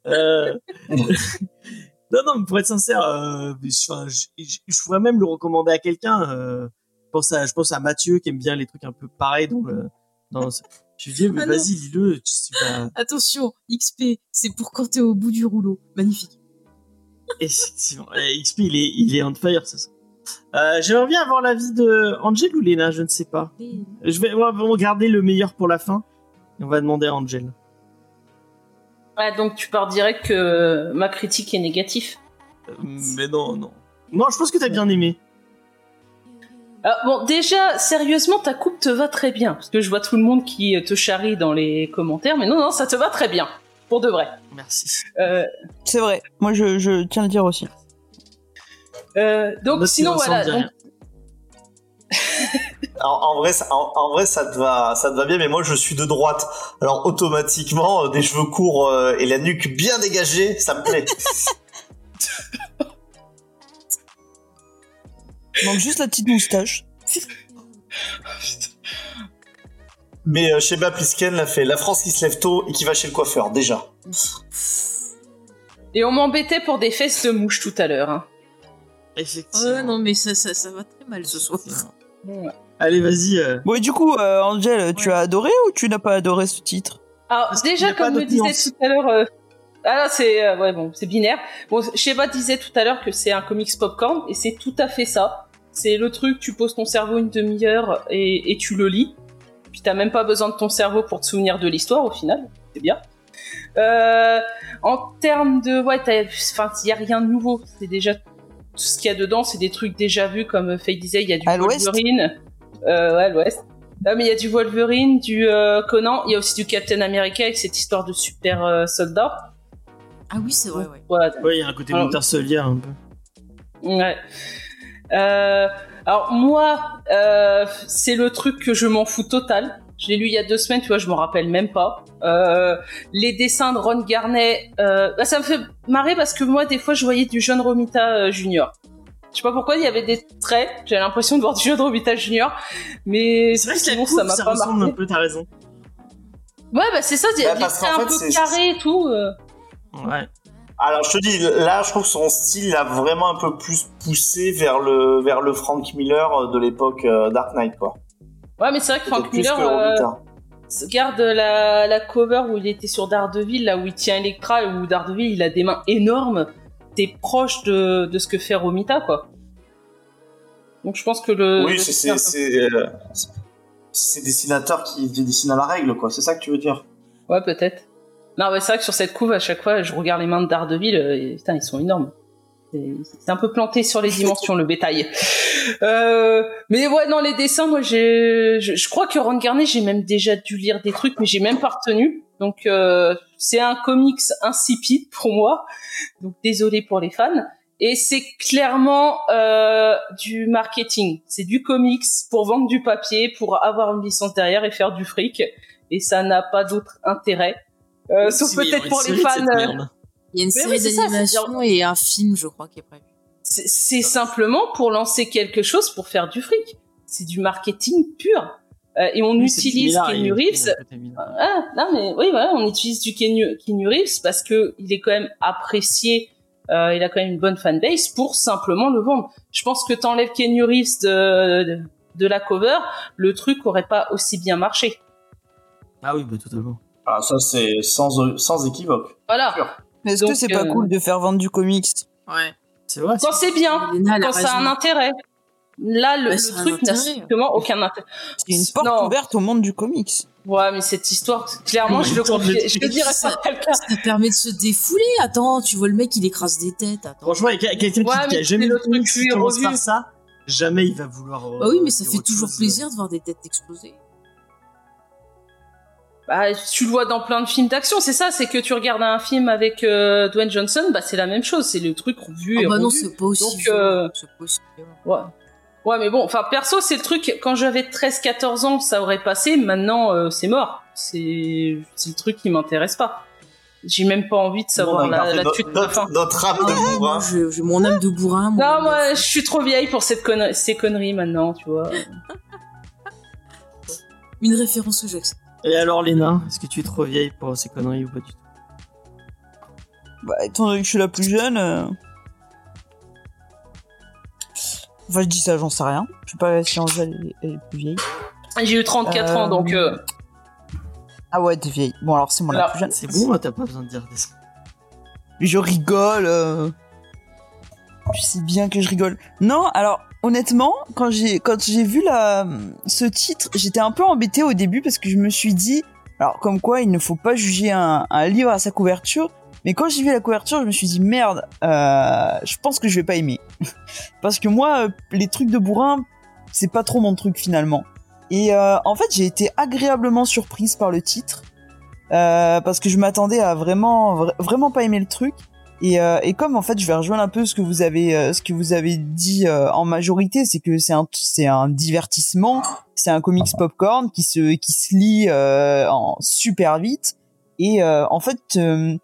Euh... non, non, mais pour être sincère, euh, je, je- je pourrais même le recommander à quelqu'un. Euh, je, pense à, je pense à Mathieu qui aime bien les trucs un peu pareils dans le. Dans, je lui dis, mais Ah vas-y, lis-le. Tu sais pas. Attention, XP, c'est pour quand t'es au bout du rouleau. Magnifique. Effectivement. Eh, XP, il est, il est on fire, c'est ça. Euh, J'aimerais bien avoir l'avis de Angel ou Lena, je ne sais pas. Je vais, garder le meilleur pour la fin. Et on va demander à Angel. Ouais, donc tu pars direct que ma critique est négative. Euh, mais non, non. Non, je pense que t'as bien aimé. Bon, déjà, sérieusement, ta coupe te va très bien. Parce que je vois tout le monde qui te charrie dans les commentaires. Mais non, non, ça te va très bien. Pour de vrai. Merci. Euh, C'est vrai. Moi, je, je tiens à le dire aussi. euh, donc, sinon, voilà. donc- En, en vrai, ça, en, en vrai, ça te va, ça te va bien, mais moi, je suis de droite. Alors, automatiquement, euh, des cheveux courts euh, et la nuque bien dégagée, ça me plaît. Il manque juste la petite moustache. mais euh, Sheba Plisken l'a fait. La France qui se lève tôt et qui va chez le coiffeur, déjà. Et on m'embêtait pour des fesses de mouche tout à l'heure. hein. Effectivement. Ouais, non, mais ça, ça, ça va très mal ce soir. Ouais. Allez, vas-y. euh, Bon, et du coup, euh, Angel, tu as adoré ou tu n'as pas adoré ce titre? Alors, Parce qu'il y déjà, a pas comme me d'autre disait tout à l'heure. euh, Ah là, c'est euh, ouais bon, c'est binaire. Bon, Sheba disait tout à l'heure que c'est un comics popcorn et c'est tout à fait ça. C'est le truc, tu poses ton cerveau une demi-heure et, et tu le lis. Puis t'as même pas besoin de ton cerveau pour te souvenir de l'histoire au final. C'est bien. Euh, en termes de ouais, t'as- enfin, il y a rien de nouveau. C'est déjà tout ce qu'il y a dedans, c'est des trucs déjà vus comme Faye disait. Il y a du À Wolverine. Euh, ouais, à l'ouest. Ah, mais il y a du Wolverine, du euh, Conan, il y a aussi du Captain America avec cette histoire de super euh, soldat. Ah oui, c'est vrai, ouais. Voilà. Ouais, il y a un côté Alors- Winter Soldier un peu. Ouais. Euh, alors moi, euh, c'est le truc que je m'en fous total. Je l'ai lu il y a deux semaines, tu vois, je m'en rappelle même pas. Euh, les dessins de Ron Garnet, euh, bah, ça me fait marrer parce que moi, des fois, je voyais du jeune Romita euh, Junior. Je sais pas pourquoi, il y avait des traits. J'avais l'impression de voir du jeune Romita Junior, mais C'est vrai que sinon, coupe, ça m'a ça pas ressemble marqué. un peu, t'as raison. Ouais, bah c'est ça, il y a Bah, des parce traits qu'en un fait, peu c'est- carrés et tout. euh. Ouais. Alors, je te dis, là, je trouve que son style a vraiment un peu plus poussé vers le, vers le Frank Miller euh, de l'époque euh, Dark Knight, quoi. Ouais, mais c'est vrai que Frank Miller, euh. Regarde la, la cover où il était sur Daredevil, là où il tient Electra et où Daredevil il a des mains énormes. T'es proche de, de ce que fait Romita, quoi. Donc je pense que le. Oui, c'est, euh, c'est dessinateur qui dessine à la règle, quoi. C'est ça que tu veux dire? Ouais, peut-être. Non, mais c'est vrai que sur cette couve, à chaque fois, je regarde les mains de Daredevil, euh, et, putain, ils sont énormes. C'est un peu planté sur les dimensions, le bétail. Euh, mais ouais, non, les dessins, moi, je, je crois que Ron Garnet, j'ai même déjà dû lire des trucs, mais j'ai même pas retenu. Donc, euh, c'est un comics insipide pour moi. Donc, désolé pour les fans. Et c'est clairement euh, du marketing. C'est du comics pour vendre du papier, pour avoir une licence derrière et faire du fric. Et ça n'a pas d'autre intérêt. Euh, sauf peut-être pour les fans. euh. Il y a une Mais série oui, c'est ça, d'animation et un film, je crois, qui est prévu. C'est simplement pour lancer quelque chose pour faire du fric. C'est du marketing pur. Euh, et on Oui, utilise il- Reeves. Ah, non mais oui, voilà, on utilise du Reeves parce que il est quand même apprécié euh, il a quand même une bonne fanbase pour simplement le vendre. Je pense que t'enlèves Kenny Reeves de, de, de la cover, le truc aurait pas aussi bien marché. Ah oui, bah, totalement. Ah, ça, c'est sans, sans équivoque. Voilà. Mais est-ce que c'est pas euh, cool de faire vendre du comics Ouais. C'est vrai. Quand c'est bien, quand ça a un intérêt. Là, le, ça truc n'a intérêt. strictement aucun intérêt. C'est une porte Non. ouverte au monde du comics. Ouais, mais cette histoire, clairement, je le je le dirais quelqu'un. Ça permet de se défouler. Attends, tu vois le mec, il écrase des têtes. Attends. Franchement, il y a quelqu'un qui, Ouais, qui a mais jamais le truc qui commence par ça, jamais il va vouloir. euh, Bah oui, mais ça dire fait toujours plaisir de voir des têtes exploser. Bah, tu le vois dans plein de films d'action, c'est ça, c'est que tu regardes un film avec euh, Dwayne Johnson, bah c'est la même chose, c'est le truc vu Ah et bah non, revu. c'est pas aussi. Donc, euh, c'est pas aussi violent. Ouais. Ouais, mais bon, enfin, perso, c'est le truc, quand j'avais 13-14 ans, ça aurait passé, maintenant, euh, c'est mort. C'est, c'est le truc qui m'intéresse pas. J'ai même pas envie de On savoir a la, la de fin. notre, âme Ah, hein. je- j'ai mon âme de bourrin. mon Non, de moi, je suis trop vieille pour cette conne- ces conneries maintenant, tu vois. Une référence que j'accepte. Et alors, Léna, est-ce que tu es trop vieille pour ces conneries ou pas du tout? Bah, étant donné que je suis la plus jeune. euh, Enfin, je dis ça, j'en sais rien. Je sais pas si Angèle est- elle est plus vieille. J'ai eu 34 ans, Euh, donc, euh, Ah ouais, t'es vieille. Bon, alors c'est moi la plus jeune. C'est bon, t'as pas besoin de dire des. Mais je rigole. euh. Tu sais bien que je rigole. Non, alors honnêtement, quand j'ai quand j'ai vu ce titre, j'étais un peu embêtée au début parce que je me suis dit, alors comme quoi il ne faut pas juger un, livre à sa couverture. Mais quand j'ai vu la couverture, je me suis dit merde, euh, je pense que je vais pas aimer parce que moi, euh, les trucs de bourrin, c'est pas trop mon truc finalement. Et euh, en fait, j'ai été agréablement surprise par le titre parce que je m'attendais à vraiment vra- vraiment pas aimer le truc. Et, euh, et comme en fait, je vais rejoindre un peu ce que vous avez euh, ce que vous avez dit euh, en majorité, c'est que c'est un c'est un divertissement, c'est un comics popcorn qui se qui se lit euh, en super vite. Et euh, en fait, euh,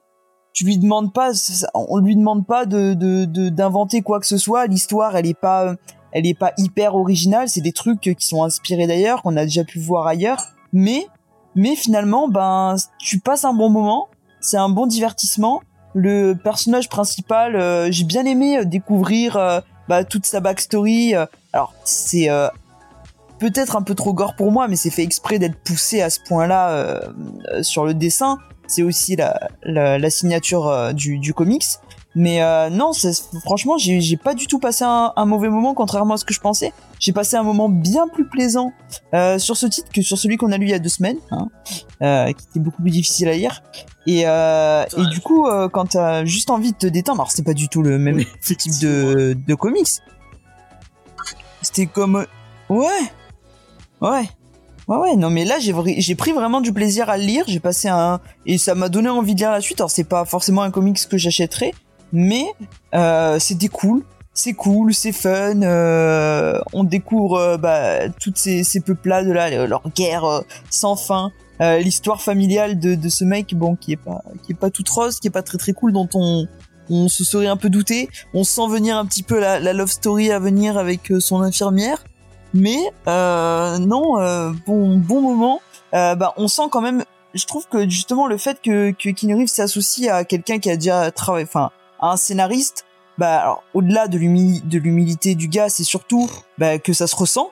tu lui demandes pas, on lui demande pas de de de- d'inventer quoi que ce soit. L'histoire, elle est pas elle est pas hyper originale. C'est des trucs qui sont inspirés d'ailleurs, qu'on a déjà pu voir ailleurs. Mais mais finalement, ben, tu passes un bon moment. C'est un bon divertissement. Le personnage principal, euh, j'ai bien aimé euh, découvrir euh, bah, toute sa backstory. alors, c'est peut-être un peu trop gore pour moi, mais c'est fait exprès d'être poussé à ce point-là sur le dessin. C'est aussi la, signature du, du comics. Mais euh, non, c'est- franchement, j'ai j'ai pas du tout passé un, un mauvais moment, contrairement à ce que je pensais. J'ai passé un moment bien plus plaisant euh, sur ce titre que sur celui qu'on a lu il y a deux semaines, hein, euh, qui était beaucoup plus difficile à lire. Et, et du coup, quand t'as juste envie de te détendre, alors c'est pas du tout le même Oui, type de, de comics. C'était comme... Ouais Ouais Ouais, ouais, non, mais là, j'ai pris vraiment du plaisir à le lire. J'ai passé un. Et ça m'a donné envie de lire la suite. Alors, c'est pas forcément un comics que j'achèterais, mais euh, c'était cool. C'est cool, c'est fun. euh, on découvre euh, bah, toutes ces, ces peuplades là, le- leur guerre euh, sans fin. euh, L'histoire familiale de, de ce mec, bon, qui est pas, qui est pas toute rose, qui est pas très très cool, dont on, on se serait un peu douté. On sent venir un petit peu la, la love story à venir avec son infirmière. Mais non, bon bon moment. Bah, on sent quand même. Je trouve que justement le fait que que Keanu s'associe à quelqu'un qui a déjà travaillé, enfin un scénariste. Bah alors au-delà de l'humi- de l'humilité du gars, c'est surtout bah, que ça se ressent.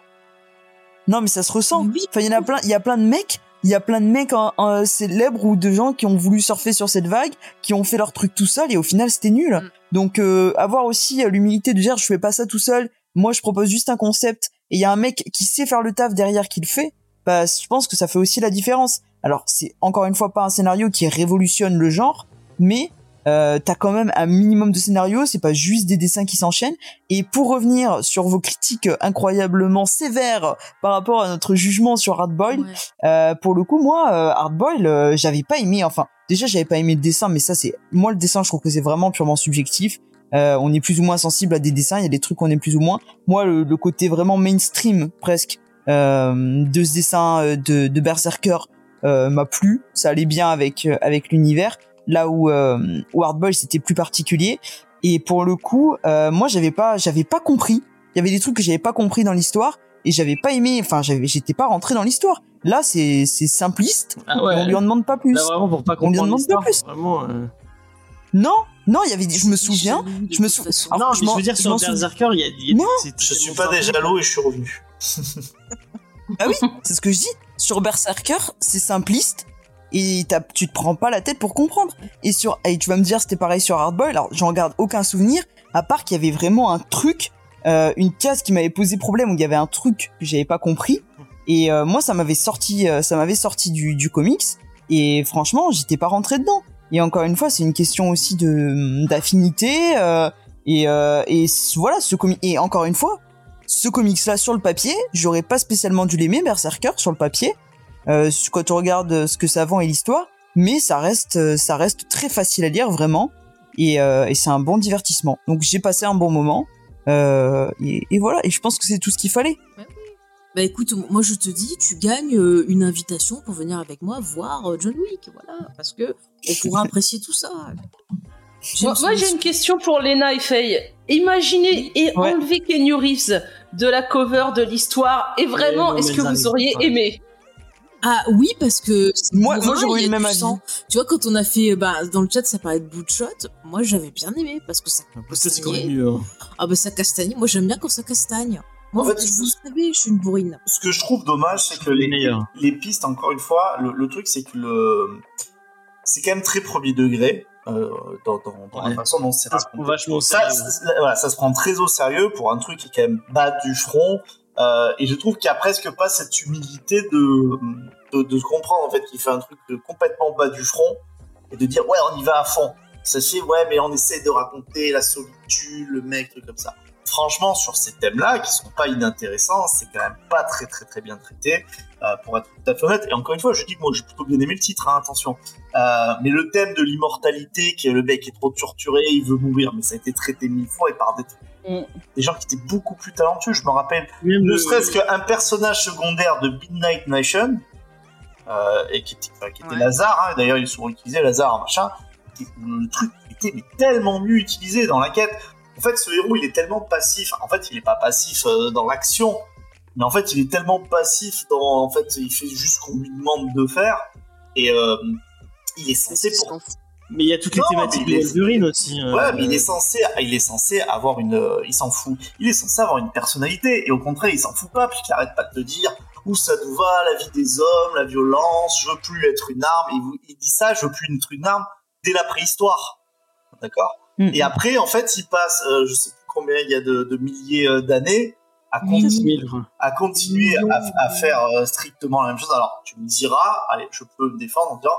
Non mais ça se ressent. Oui. Enfin il y en a plein. Il y a plein de mecs. Il y a plein de mecs en- en célèbres ou de gens qui ont voulu surfer sur cette vague, qui ont fait leur truc tout seul et au final c'était nul. Mm. Donc euh, avoir aussi euh, l'humilité de dire je fais pas ça tout seul. Moi je propose juste un concept et il y a un mec qui sait faire le taf derrière qui le fait, bah je pense que ça fait aussi la différence. Alors c'est encore une fois pas un scénario qui révolutionne le genre, mais euh, t'as quand même un minimum de scénario, c'est pas juste des dessins qui s'enchaînent. Et pour revenir sur vos critiques incroyablement sévères par rapport à notre jugement sur Hard Boil, Ouais. euh, pour le coup moi euh, Hard Boil, euh, j'avais pas aimé. Enfin déjà j'avais pas aimé le dessin, mais ça c'est moi le dessin je trouve que c'est vraiment purement subjectif. Euh, on est plus ou moins sensible à des dessins, il y a des trucs qu'on est plus ou moins. Moi, le, le côté vraiment mainstream presque euh, de ce dessin de, de Berserker euh, m'a plu. Ça allait bien avec avec l'univers. Là où euh, où Hard c'était plus particulier. Et pour le coup, euh, moi j'avais pas j'avais pas compris. Il y avait des trucs que j'avais pas compris dans l'histoire et j'avais pas aimé. Enfin, j'avais j'étais pas rentré dans l'histoire. Là, c'est c'est simpliste. Ah on lui en demande pas plus. Là, vraiment, pour pas On lui en demande pas plus. Vraiment. euh, Non, Non, il y avait, des- je me souviens. Je me toute sou- façon. Alors, non, je mais je veux dire, je sur souviens. Berserker, il y a, il y a Non, c'est Je suis pas déjà jaloux et je suis revenu. Ah oui, c'est ce que je dis. Sur Berserker, c'est simpliste et tu te prends pas la tête pour comprendre. Et sur, et tu vas me dire c'était pareil sur Hardboy. Alors j'en garde aucun souvenir à part qu'il y avait vraiment un truc, euh, une case qui m'avait posé problème où il y avait un truc que j'avais pas compris. Et euh, moi ça m'avait sorti, euh, ça m'avait sorti du, du comics. Et franchement j'étais pas rentré dedans. Et encore une fois c'est une question aussi de d'affinité. euh, et, euh, et voilà ce comic. Et encore une fois ce comics là sur le papier, j'aurais pas spécialement dû l'aimer Berserker sur le papier euh, quand on regarde ce que ça vend et l'histoire, mais ça reste euh, ça reste très facile à lire vraiment et, euh, et c'est un bon divertissement. Donc j'ai passé un bon moment euh, et, et voilà et je pense que c'est tout ce qu'il fallait. Bah écoute, moi je te dis, tu gagnes une invitation pour venir avec moi voir John Wick, voilà, parce que on pourra apprécier tout ça. Moi, moi, j'ai une question pour Lena et Faye. Imaginez et Ouais. enlever Kenny Reeves de la cover de l'histoire et vraiment, est-ce que vous auriez aimé? Ah oui, parce que c'est Moi- moi, j'aurais eu le même avis. Tu vois, quand on a fait, bah, dans le chat, ça parlait de Bloodshot. Moi, j'avais bien aimé parce que ça Parce que c'est quand même mieux. Ah bah ça castagne. Moi, j'aime bien quand ça castagne. Moi, En fait, vous, vous savez, je suis une bourrine. Ce que je trouve dommage, c'est que Les pistes, encore une fois, le, le truc, c'est que le, c'est quand même très premier degré euh, dans, dans, dans Ouais. la façon dont c'est Ça ça- ça- voilà, ça se prend très au sérieux pour un truc qui est quand même bas du front. Euh, et je trouve qu'il y a presque pas cette humilité de, se comprendre en fait qu'il fait un truc complètement bas du front et de dire ouais on y va à fond. Ça fait ouais mais on essaie de raconter la solitude, le mec, truc comme ça. Franchement sur ces thèmes-là qui sont pas inintéressants, c'est quand même pas très très très bien traité euh, pour être tout à fait honnête. Et encore une fois je dis que moi j'ai plutôt bien aimé le titre, hein, attention. Euh, mais le thème de l'immortalité, qui est le mec est trop torturé, il veut mourir, mais ça a été traité mille fois et par des, Mm. des gens qui étaient beaucoup plus talentueux. Je me rappelle, ne serait-ce qu'un personnage secondaire de Midnight Nation, euh, et qui était, enfin, qui était Ouais. Lazare, hein, d'ailleurs il est souvent utilisé, Lazare, machin, qui- le truc était mais, tellement mieux utilisé dans la quête. En fait, ce héros, il est tellement passif. En fait, il est pas passif euh, dans l'action, mais en fait, il est tellement passif dans. En fait, il fait juste ce qu'on lui demande de faire, et euh, il est censé pour Mais il y a toutes les thématiques de Wolverine aussi. euh, Ouais, mais il est censé, il est censé avoir une, euh, il s'en fout. Il est censé avoir une personnalité, et au contraire, il s'en fout pas, puisqu'il arrête pas de te dire où ça nous va, la vie des hommes, la violence, je veux plus être une arme. Il, vous- il dit ça, je veux plus être une arme dès la préhistoire. D'accord? Mm. Et après, en fait, il passe, euh, je sais plus combien il y a de, de milliers euh, d'années à, con- 4000, quoi. à continuer à, à faire euh, strictement la même chose. Alors, tu me diras, allez, je peux me défendre en disant,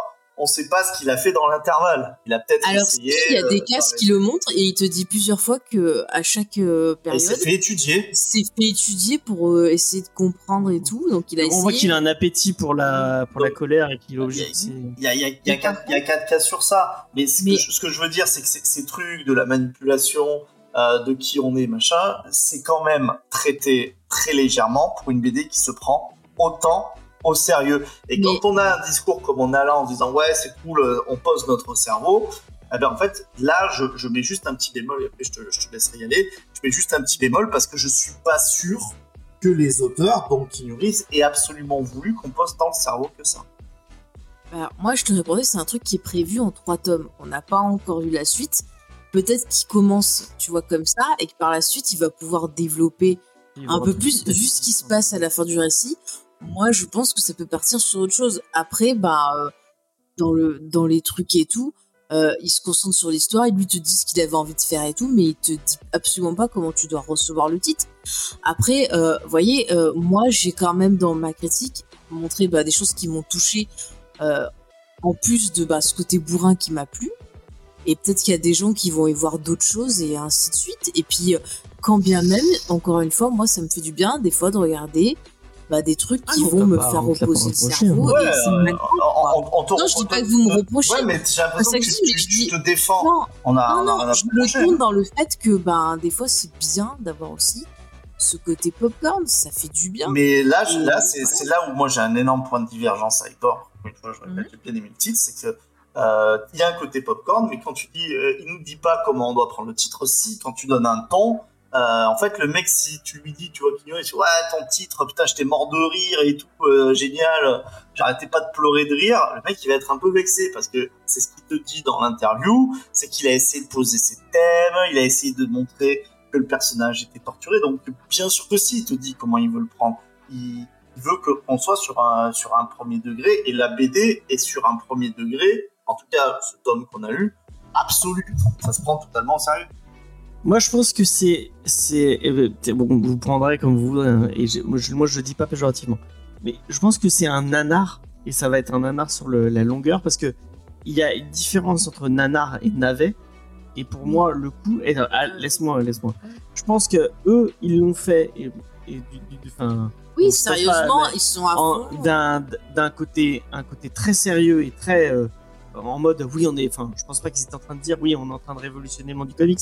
on sait pas ce qu'il a fait dans l'intervalle. Il a peut-être Alors, essayé. il y a des euh, qui le montrent et il te dit plusieurs fois que à chaque euh, Il s'est période, fait étudier. c'est fait étudier pour euh, essayer de comprendre et tout. Donc, il a On voit qu'il a un appétit pour la, pour la colère et qu'il est obligé il y a- Il y a, il y a- il y a quatre, il y a quatre cas sur ça. Mais, ce, Mais- Que je, ce que je veux dire, c'est que ces, ces trucs de la manipulation, euh, de qui on est, machin, c'est quand même traité très légèrement pour une BD qui se prend autant au sérieux. Et Mais- quand on a un discours comme on a là en disant ouais, c'est cool, euh, on pose notre cerveau, eh ben en fait, là, je, je mets juste un petit bémol et après je te, je te laisserai y aller. Je mets juste un petit bémol parce que je suis pas sûr que les auteurs, donc Reeves, aient absolument voulu qu'on pose tant le cerveau que ça. Alors, moi, je te répondais, c'est un truc qui est prévu en trois tomes. On n'a pas encore eu la suite. Peut-être qu'il commence, tu vois, comme ça, et que par la suite, il va pouvoir développer il un peu plus, vu ce qui se passe à la fin du récit. Moi, je pense que ça peut partir sur autre chose. Après, bah, euh, dans, le, dans les trucs et tout, euh, il se concentre sur l'histoire, il lui te dit ce qu'il avait envie de faire et tout, mais il te dit absolument pas comment tu dois recevoir le titre. Après, vous voyez, euh, moi, j'ai quand même dans ma critique montré bah, des choses qui m'ont touché, en plus de bah, ce côté bourrin qui m'a plu. Et peut-être qu'il y a des gens qui vont y voir d'autres choses et ainsi de suite. Et puis, quand bien même, encore une fois, moi, ça me fait du bien des fois de regarder bah, des trucs Ah qui vont t'as me pas- faire reposer le reproché, cerveau. Ouais, et c'est euh, Non, je dis pas que vous me reprochez. Ouais, mais j'ai l'impression C'est que tu, que tu- je dis- tu te défends. Non, On a, non, on je le tourne dans le fait que ben, des fois, c'est bien d'avoir aussi ce côté popcorn, ça fait du bien. Mais là, Et là c'est voilà. là où moi j'ai un énorme point de divergence avec toi. Encore Une fois, je répète, Mhm. j'ai bien aimé le titre, c'est que euh, il y a un côté popcorn, mais quand tu dis, euh, il nous dit pas comment on doit prendre le titre. Si, quand tu donnes un ton, Euh, en fait, le mec, si tu lui dis, tu vois, qu'il il dit ouais, ton titre, putain, j'étais mort de rire et tout, euh, génial, j'arrêtais pas de pleurer de rire. Le mec, il va être un peu vexé parce que c'est ce qu'il te dit dans l'interview, c'est qu'il a essayé de poser ses thèmes, il a essayé de montrer que le personnage était torturé. Donc, bien sûr que si, il te dit comment il veut le prendre. Il, veut qu'on soit sur un, sur un premier degré et la BD est sur un premier degré, en tout cas, ce tome qu'on a eu, absolu. Ça se prend totalement au sérieux. Moi, je pense que c'est, c'est, eh ben, bon, vous prendrez comme vous voudrez, hein, et moi, je, moi, je le dis pas péjorativement, mais je pense que c'est un nanar, et ça va être un nanar sur le, la longueur, parce que il y a une différence entre nanar et navet, et pour moi, le coup, ah, laisse-moi, laisse-moi. Je pense que eux, ils l'ont fait, et, et du, du, enfin, Oui, pas- sérieusement, mais ils sont à en- fond. d'un d'un côté un côté très sérieux et très euh, en mode oui on est enfin je pense pas qu'ils étaient en train de dire oui on est en train de révolutionner le monde du comics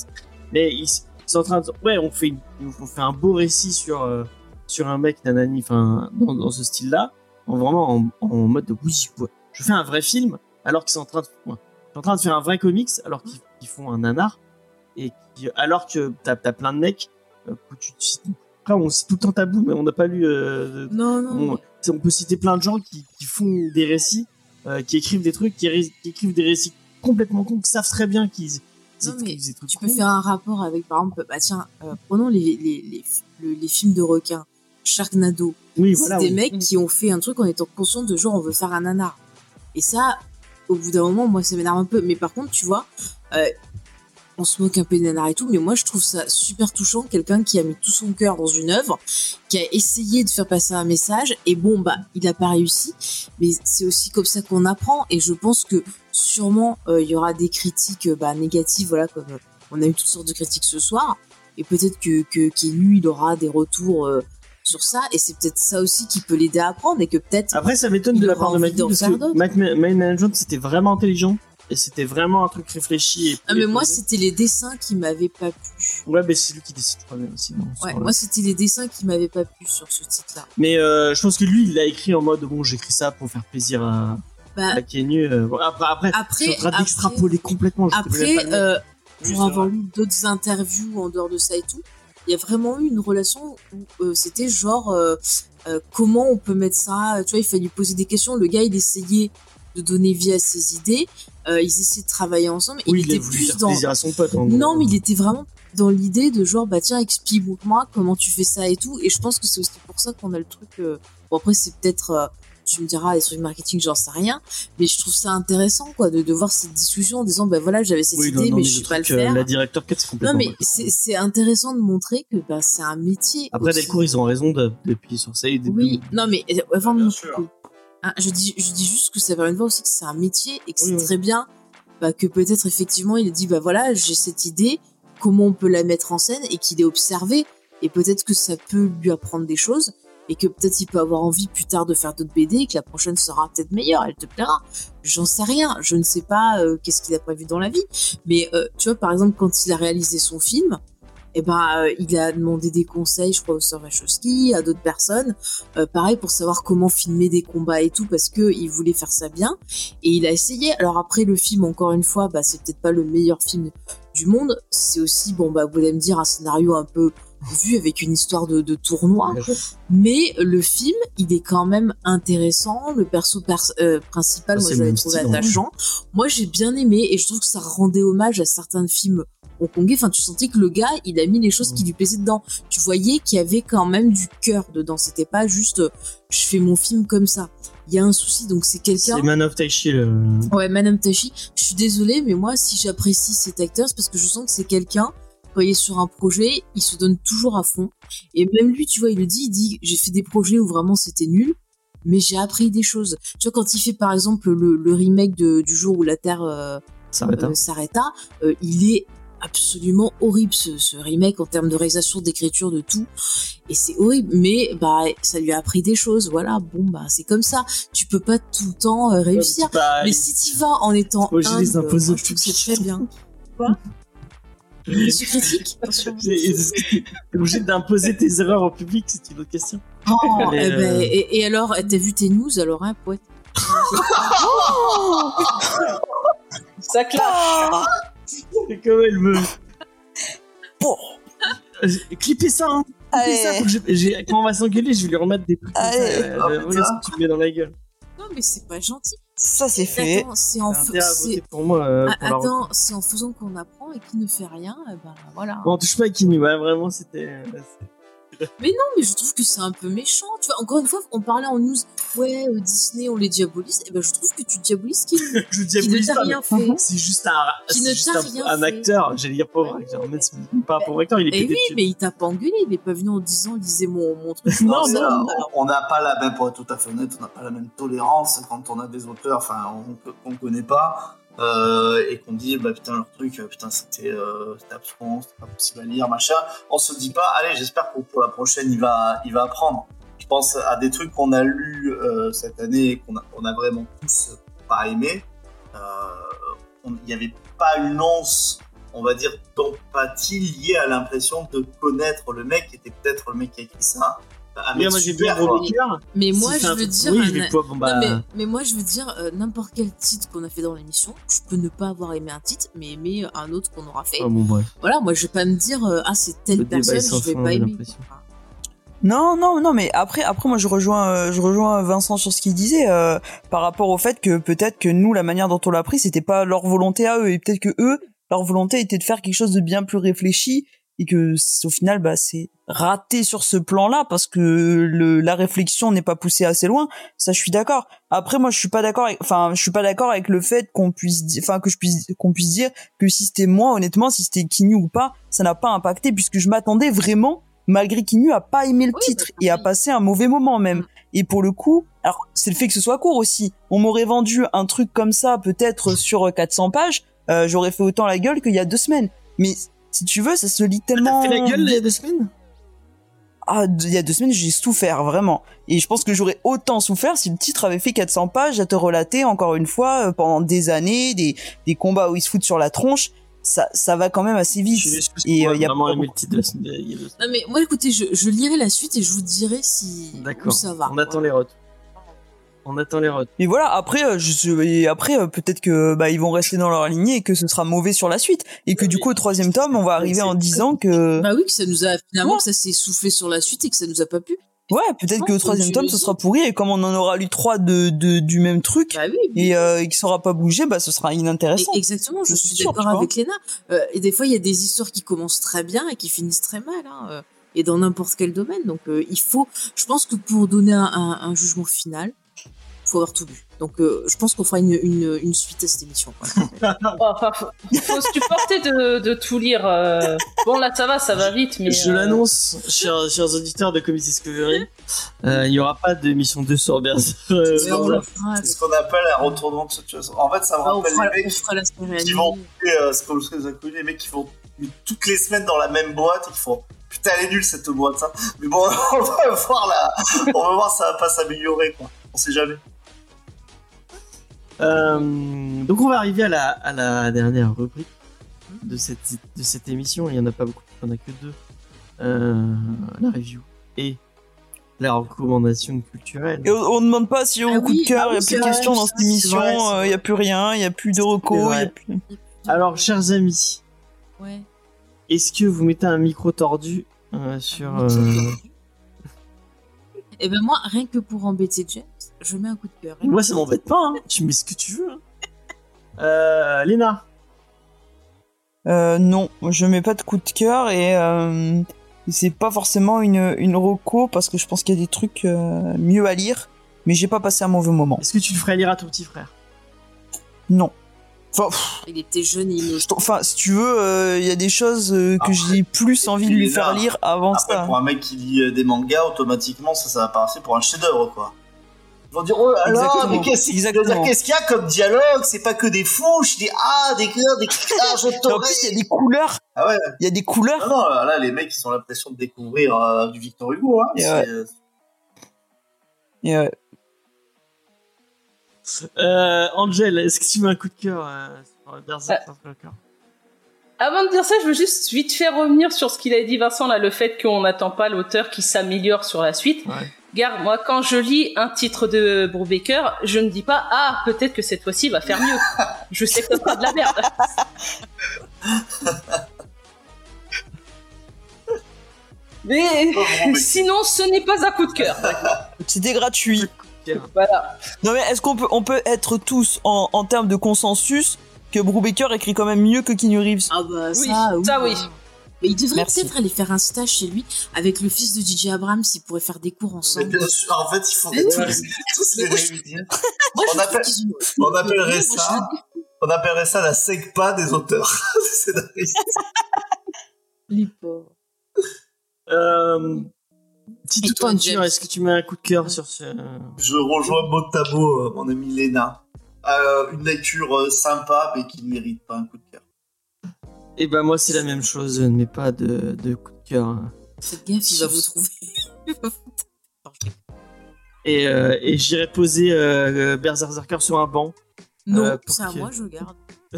mais ils, ils sont en train de ouais on fait on fait un beau récit sur euh, sur un mec nanani enfin dans, dans ce style là en vraiment en, en mode de oui je fais un vrai film alors qu'ils sont en train de ouais, en train de faire un vrai comics alors qu'ils font un nanar et qui, alors que t'as as plein de mecs euh, que tu, tu- après on cite tout le temps tabou mais on n'a pas lu euh, Non, non. On peut citer plein de gens qui, qui font des récits, euh, qui écrivent des trucs, qui, qui écrivent des récits complètement cons, qui savent très bien qu'ils Non, mais Tu peux faire un rapport avec, par exemple, bah tiens, euh, prenons les, les, les, le- les films de requins. Sharknado. Oui, c'est voilà. des oui. mecs qui ont fait un truc en étant conscients de genre on veut faire un nanar. Et ça, au bout d'un moment, moi ça m'énerve un peu. Mais par contre, tu vois, euh, on se moque un peu des nanars et tout, mais moi je trouve ça super touchant, quelqu'un qui a mis tout son cœur dans une œuvre, qui a essayé de faire passer un message, et bon bah il a pas réussi, mais c'est aussi comme ça qu'on apprend, et je pense que sûrement euh, il y aura des critiques euh, bah, négatives, voilà, comme euh, on a eu toutes sortes de critiques ce soir, et peut-être que que il aura des retours sur ça, et c'est peut-être ça aussi qui peut l'aider à apprendre, et que peut-être Après, ça m'étonne de la part de d'en parce que Management, c'était vraiment intelligent. Et c'était vraiment un truc réfléchi. Et Ah mais moi c'était les dessins qui m'avaient pas plu. Ouais, mais c'est lui qui décide bien aussi. Ouais, moi c'était les dessins qui m'avaient pas plu sur ce titre-là. Mais euh, je pense que lui, il l'a écrit en mode bon, j'écris ça pour faire plaisir à, Bah, Kenny. euh, après, après, après, je suis en train après, d'extrapoler complètement. après euh, pour avoir lu d'autres interviews en dehors de ça et tout, il y a vraiment eu une relation où euh, c'était genre euh, euh, comment on peut mettre ça. Tu vois, il fallait lui poser des questions. Le gars, il essayait de donner vie à ses idées. Euh, ils essayaient de travailler ensemble. oui, il était voulu plus dans à son pote. en. Non, mais il était vraiment dans l'idée de genre, bah tiens, explique-moi comment tu fais ça et tout. Et je pense que c'est aussi pour ça qu'on a le truc. euh, Bon, après, c'est peut-être, euh, tu me diras, les trucs marketing, j'en sais rien. Mais je trouve ça intéressant, quoi, de, de voir cette discussion en disant, bah voilà, j'avais cette Oui, non, idée, non, mais mais je sais pas le euh, faire. La directeur 4, c'est Non, complètement. mais pas- c'est intéressant de montrer que bah, c'est un métier. Après, aussi. Delcourt, ils ont raison de- d'appuyer sur ça. Oui, non, mais avant Bien de hein, je, dis, je dis juste que ça permet de voir aussi que c'est un métier et que Oui, c'est oui. très bien bah, que peut-être effectivement il a dit bah voilà, j'ai cette idée, comment on peut la mettre en scène et qu'il ait observé et peut-être que ça peut lui apprendre des choses et que peut-être il peut avoir envie plus tard de faire d'autres BD et que la prochaine sera peut-être meilleure, elle te plaira. J'en sais rien, je ne sais pas euh, qu'est-ce qu'il a prévu dans la vie, mais euh, tu vois par exemple quand il a réalisé son film, eh ben, euh, il a demandé des conseils, je crois, au Sir Wachowski, à d'autres personnes, pareil pour savoir comment filmer des combats et tout, parce que il voulait faire ça bien. Et il a essayé. Alors après, le film, encore une fois, bah, c'est peut-être pas le meilleur film du monde. C'est aussi, bon, bah, vous allez me dire, un scénario un peu vu avec une histoire de, de tournoi. Mais le film, il est quand même intéressant. Le perso pers- euh, principal, Ah, moi, je l'avais trouvé attachant. Moi, j'ai bien aimé et je trouve que ça rendait hommage à certains films hongkongais. Enfin, tu sentais que le gars, il a mis les choses qui lui plaisaient dedans. Tu voyais qu'il y avait quand même du cœur dedans. C'était pas juste, euh, je fais mon film comme ça. Il y a un souci, donc c'est quelqu'un. C'est Man of Taichi. Le... Ouais, Madame Tachi, je suis désolée, mais moi, si j'apprécie cet acteur, c'est parce que je sens que c'est quelqu'un, quand il est sur un projet, il se donne toujours à fond. Et même lui, tu vois, il le dit, il dit, j'ai fait des projets où vraiment c'était nul, mais j'ai appris des choses. Tu vois, quand il fait, par exemple, le, le remake de, du jour où la Terre euh, être euh, s'arrêta, euh, il est absolument horrible ce, ce remake en termes de réalisation, d'écriture, de tout. Et c'est horrible, mais bah ça lui a appris des choses. Voilà, bon bah c'est comme ça. Tu peux pas tout le temps euh, réussir. Mais si tu vas en étant de les moi, au je trouve que c'est très bien. Quoi? Critiques Attention. T'es obligé d'imposer tes erreurs au public, c'est une autre question. Oh, eh ben, euh, et, et alors, t'as vu tes news alors, hein, poète? Ça claque. Et comme elle me. Bon. euh, clippez ça, hein. Clippez ça, Allez. faut que je- j'ai- quand on va s'engueuler, je vais lui remettre des trucs. Allez. euh, Oh, regarde ce que tu me mets dans la gueule. Non, mais c'est pas gentil. Ça, c'est fait. Attends, c'est en, c'est- pour moi. euh, Ah, pour la attends, c'est en faisant qu'on apprend et qu'il ne fait rien, eh ben voilà. Bon, touche pas à Kinu, ouais, vraiment, c'était. Mais non, mais je trouve que c'est un peu méchant. Tu vois, encore une fois, on parlait en news, ouais, euh, Disney, on les diabolise. Et ben, je trouve que tu diabolises qui, Je qui ne diabolise t'a rien fait. c'est juste un, Qui ne juste un, rien un acteur, j'allais dire pauvre acteur, mais c'est même pas un pauvre acteur, il est Et pété oui, mais il t'a pas engueulé, il est pas venu en disant, lisez mon, mon truc. Non, c'est non, non. on- n'a pas la même, pour être tout à fait honnête, on n'a pas la même tolérance quand on a des auteurs, enfin, on- qu'on connaît pas, euh, et qu'on dit, bah putain, leur truc, euh, putain, c'était euh, c'était abscon, c'était pas possible à lire, machin. On se dit pas, allez, j'espère que pour la prochaine, il va, il va apprendre. Je pense à des trucs qu'on a lus cette année et qu'on a, vraiment tous pas aimé. Il n'y avait pas une once, on va dire, d'empathie liée à l'impression de connaître le mec, qui était peut-être le mec qui a écrit ça. Un Mais mec moi super. Mais moi, je un veux dire, un- bah, mais, mais moi, je veux dire, euh, n'importe quel titre qu'on a fait dans l'émission, je peux ne pas avoir aimé un titre, mais aimer un autre qu'on aura fait. Ah bon, bref. Voilà, moi, je vais pas me dire, euh, ah, c'est telle personne, je vais pas aimer. Non, non, non, mais après, après, moi, je rejoins, euh, je rejoins Vincent sur ce qu'il disait euh, par rapport au fait que peut-être que nous, la manière dont on l'a pris, c'était pas leur volonté à eux, et peut-être que eux, leur volonté était de faire quelque chose de bien plus réfléchi, et que au final, bah, c'est raté sur ce plan-là parce que le, la réflexion n'est pas poussée assez loin. Ça, je suis d'accord. Après, moi, je suis pas d'accord. avec- Enfin, je suis pas d'accord avec le fait qu'on puisse, enfin, que je puisse, qu'on puisse dire que si c'était moi, honnêtement, si c'était Kinu ou pas, ça n'a pas impacté puisque je m'attendais vraiment malgré Kinu a pas aimé le Oui, titre bah, et a oui. passé un mauvais moment même. Mm. Et pour le coup, alors c'est le fait que ce soit court aussi. On m'aurait vendu un truc comme ça peut-être sur 400 pages, euh, j'aurais fait autant la gueule qu'il y a deux semaines. Mais si tu veux, ça se lit tellement. T'as fait la gueule il y a deux semaines Ah, il y a deux semaines, j'ai souffert vraiment. Et je pense que j'aurais autant souffert si le titre avait fait 400 pages à te relater encore une fois euh, pendant des années, des, des combats où ils se foutent sur la tronche. Ça, ça va quand même assez vite. Je Et, euh, y a vraiment aimé le titre de la semaine il y a deux semaines. Non, mais moi, écoutez, je, je lirai la suite et je vous dirai si où D'accord. ça va. On attend les retours. On attend les retours. Mais voilà, après, euh, je sais- et après euh, peut-être que bah ils vont rester dans leur lignée et que ce sera mauvais sur la suite et que du coup au troisième tome on va arriver en disant que Bah oui, que ça nous a finalement Ouais. que ça s'est soufflé sur la suite et que ça nous a pas plu. ouais peut-être que que troisième tome le ce sera pourri et comme on en aura lu trois de, de du même truc Bah oui. et euh, et qu'il saura pas bouger bah ce sera Et- inintéressant. Exactement, je Je suis d'accord avec Léna. Euh, et des fois, il y a des histoires qui commencent très bien et qui finissent très mal. Hein, euh, et dans n'importe quel domaine. Donc, euh, il faut. Je pense que pour donner un, un- un jugement final, faut avoir tout lu. Donc, euh, je pense qu'on fera une, une, une suite à cette émission. quoi. Enfin, faut, faut se supporter de, de tout lire. euh. Bon, là, ça va, ça va vite, mais. Je euh, l'annonce, chers, chers auditeurs de Comedy Discovery, euh, il n'y aura pas d'émission 2 sur Berserk. C'est ce qu'on appelle un retournement de situation. En fait, ça me Ah, rappelle fera, les mecs série qui vont euh, connu, les mecs qui vont toutes les semaines dans la même boîte et qui font putain elle est nulle cette boîte ça. Mais bon, on va voir là, on va voir ça va pas s'améliorer quoi. On sait jamais. Euh, donc on va arriver à la, à la dernière rubrique de cette, de cette émission. Il n'y en a pas beaucoup, il n'y en a que deux. Euh, la review et la recommandation culturelle. Et on, on demande pas si on Ah a coup oui, de cœur, ah il y a oui, plus de questions dans cette émission, il vrai. y a plus rien, il y a plus de recos, a plus... Alors, chers amis, Ouais. est-ce que vous mettez un micro tordu euh, sur... Euh. Et ben moi, rien que pour embêter James, je mets un coup de cœur. Rien Moi, ça m'embête pas, hein. tu mets ce que tu veux. hein. Euh, Léna, Euh, non, je mets pas de coup de cœur et euh, c'est pas forcément une, une reco parce que je pense qu'il y a des trucs euh, mieux à lire, mais j'ai pas passé un mauvais moment. est-ce que tu le ferais lire à ton petit frère? Non. Enfin, pff, Il était jeune, il je t- enfin si tu veux, euh, il y a des choses euh, que j'ai plus envie de lui est faire lire avant Après ça. pour un mec qui lit des mangas, automatiquement ça ça va passer pour un chef-d'œuvre quoi. Ils vont dire oh là là, mais qu'est-ce qu'est-ce qu'il y a comme dialogue? C'est pas que des fouches, des ah, des cœurs, des en plus, il y a des couleurs. Ah ouais. Il y a des couleurs. Non non, là les mecs ils ont l'impression de découvrir euh, du Victor Hugo. Hein. Et C'est- ouais. Et, euh, euh, Angel, est-ce que tu mets un coup de cœur euh, Berserk cœur? Avant de dire ça, je veux juste vite faire revenir sur ce qu'il a dit Vincent là, le fait qu'on n'attend pas l'auteur qui s'améliore sur la suite. Ouais. Garde, moi quand je lis un titre de Brubaker, je ne dis pas ah peut-être que cette fois-ci il va faire mieux. je sais que ça sera de la merde. Mais Rebecca. sinon, ce n'est pas un coup de cœur. C'était gratuit. Voilà. Non mais est-ce qu'on peut, on peut être tous en, en termes de consensus que Brubaker écrit quand même mieux que Keanu Reeves? Ah bah Oui, ça, oui. ça, oui. Mais il devrait peut-être aller faire un stage chez lui avec le fils de DJ Abrams, ils pourraient faire des cours Mais ensemble. bien sûr, en fait, il faudrait Ouais. tous, les- tous les Mais moi, je- réunir. On appelle- appellerait ça, on appellerait ça la SEGPA des auteurs. des scénaristes. Les pauvres. Euh, aventure, James est-ce que tu mets un coup de cœur sur ce. Je rejoins mot à mot euh, mon ami Léna. Euh, une lecture euh, sympa, mais qui ne mérite pas un coup de cœur. Eh ben, moi, c'est la même chose, je ne mets pas de, de coup de cœur. Faites gaffe, il va vous trouver. Et, euh, et j'irai poser euh, Berserker sur un banc. Non, Euh, ça, que- moi, je garde.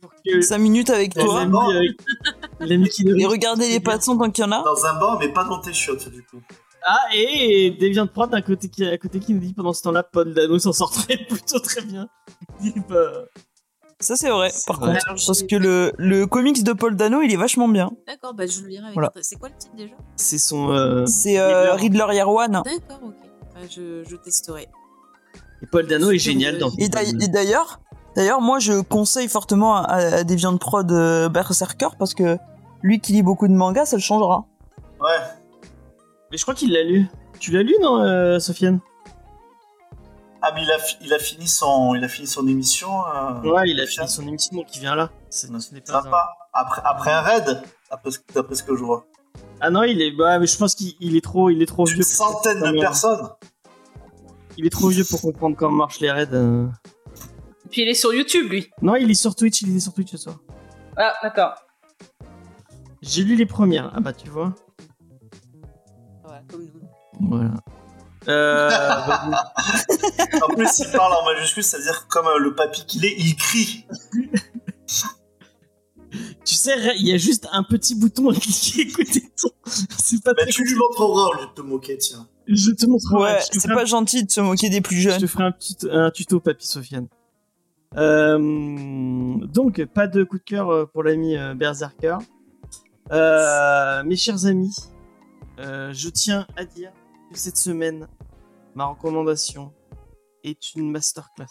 Pour que 5 minutes avec Dans toi banc. euh, et regarder les passants tant qu'il y en a. Dans un banc, mais pas dans tes chiottes, du coup. Ah, et Deviant Prod à côté, qui, à côté qui nous dit pendant ce temps-là, Paul Dano s'en sortait plutôt très bien. Il est pas- Ça c'est vrai. Par vrai. contre, Alors, parce j'ai- que le, le comics de Paul Dano, il est vachement bien. D'accord, bah je le lirai avec Voilà. C'est quoi le titre déjà? C'est son. euh, C'est euh, Riddler. Year One. D'accord, ok. Bah, je, je testerai. Et Paul Dano est génial dans Et d'ail- et d'ailleurs, d'ailleurs, moi je conseille fortement à, à Deviant Prod euh, Berserker parce que lui qui lit beaucoup de mangas, ça le changera. Ouais. Mais je crois qu'il l'a lu. Tu l'as lu, non, euh, Sofiane? Ah, mais il a, fi- il a fini son, il a fini son émission. euh, Ouais, il a fini son émission donc il vient là. C'est- Ce n'est pas un- Sympa. Après, après un raid, d'après ce, que je vois. Ah non, il est. Bah, mais je pense qu'il il est trop, il est trop Une vieux. centaine de personnes. Il est trop vieux pour comprendre comment marchent les raids. euh. Puis il est sur YouTube, lui. Non, il est sur Twitch. Il est sur Twitch ce soir. Ah, d'accord. J'ai lu les premières. Ah bah tu vois. Ouais, comme nous. Voilà. Euh, En plus, il parle en majuscule, ça veut dire comme euh, le papy qu'il est, il crie. tu sais, il y a juste un petit bouton à cliquer écoutez ton. C'est pas Bah, tu lui montreras au lieu de te moquer, tiens. Je te montrerai. Ouais, je c'est pas gentil de se moquer des plus Je jeunes. te ferai un, petit, un tuto, papy Sofiane. Euh, donc, pas de coup de cœur pour l'ami Berserker. Euh, mes chers amis, euh, je tiens à dire cette semaine, ma recommandation est une masterclass.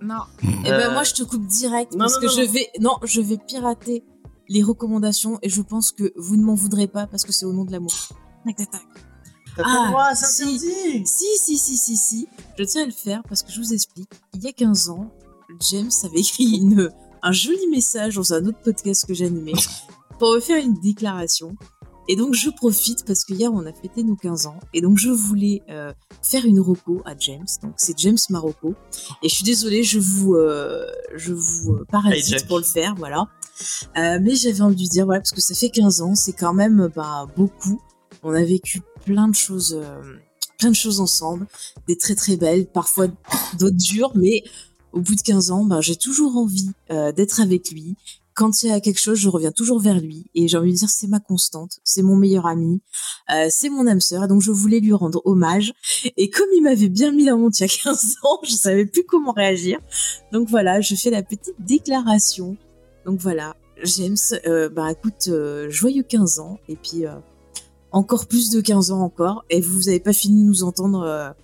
Non. Eh ben Euh, moi je te coupe direct non, parce non, que non, je vais non je vais pirater les recommandations et je pense que vous ne m'en voudrez pas parce que c'est au nom de l'amour. Tac, tac, tac. T'as Ah, droit, c'est si. Si si si si si, je tiens à le faire parce que je vous explique. Il y a 15 ans, James avait écrit une, un joli message dans un autre podcast que j'animais pour me faire une déclaration. Et donc je profite parce que hier on a fêté nos 15 ans et donc je voulais euh, faire une reco à James. Donc c'est James Marocco et je suis désolée, je vous euh, je vous euh, Hey, parasite pour le faire, voilà. Euh, mais j'avais envie de dire voilà parce que ça fait 15 ans, c'est quand même bah beaucoup. On a vécu plein de choses plein de choses ensemble, des très très belles, parfois d'autres dures, mais au bout de 15 ans, ben, j'ai toujours envie euh, d'être avec lui. Quand il y a quelque chose, je reviens toujours vers lui et j'ai envie de dire c'est ma constante, c'est mon meilleur ami, euh, c'est mon âme sœur. Donc je voulais lui rendre hommage et comme il m'avait bien mis la honte il y a 15 ans, je savais plus comment réagir. Donc voilà, je fais la petite déclaration. Donc voilà, James, euh, bah écoute, euh, joyeux 15 ans et puis euh, encore plus de 15 ans encore et vous avez pas fini de nous entendre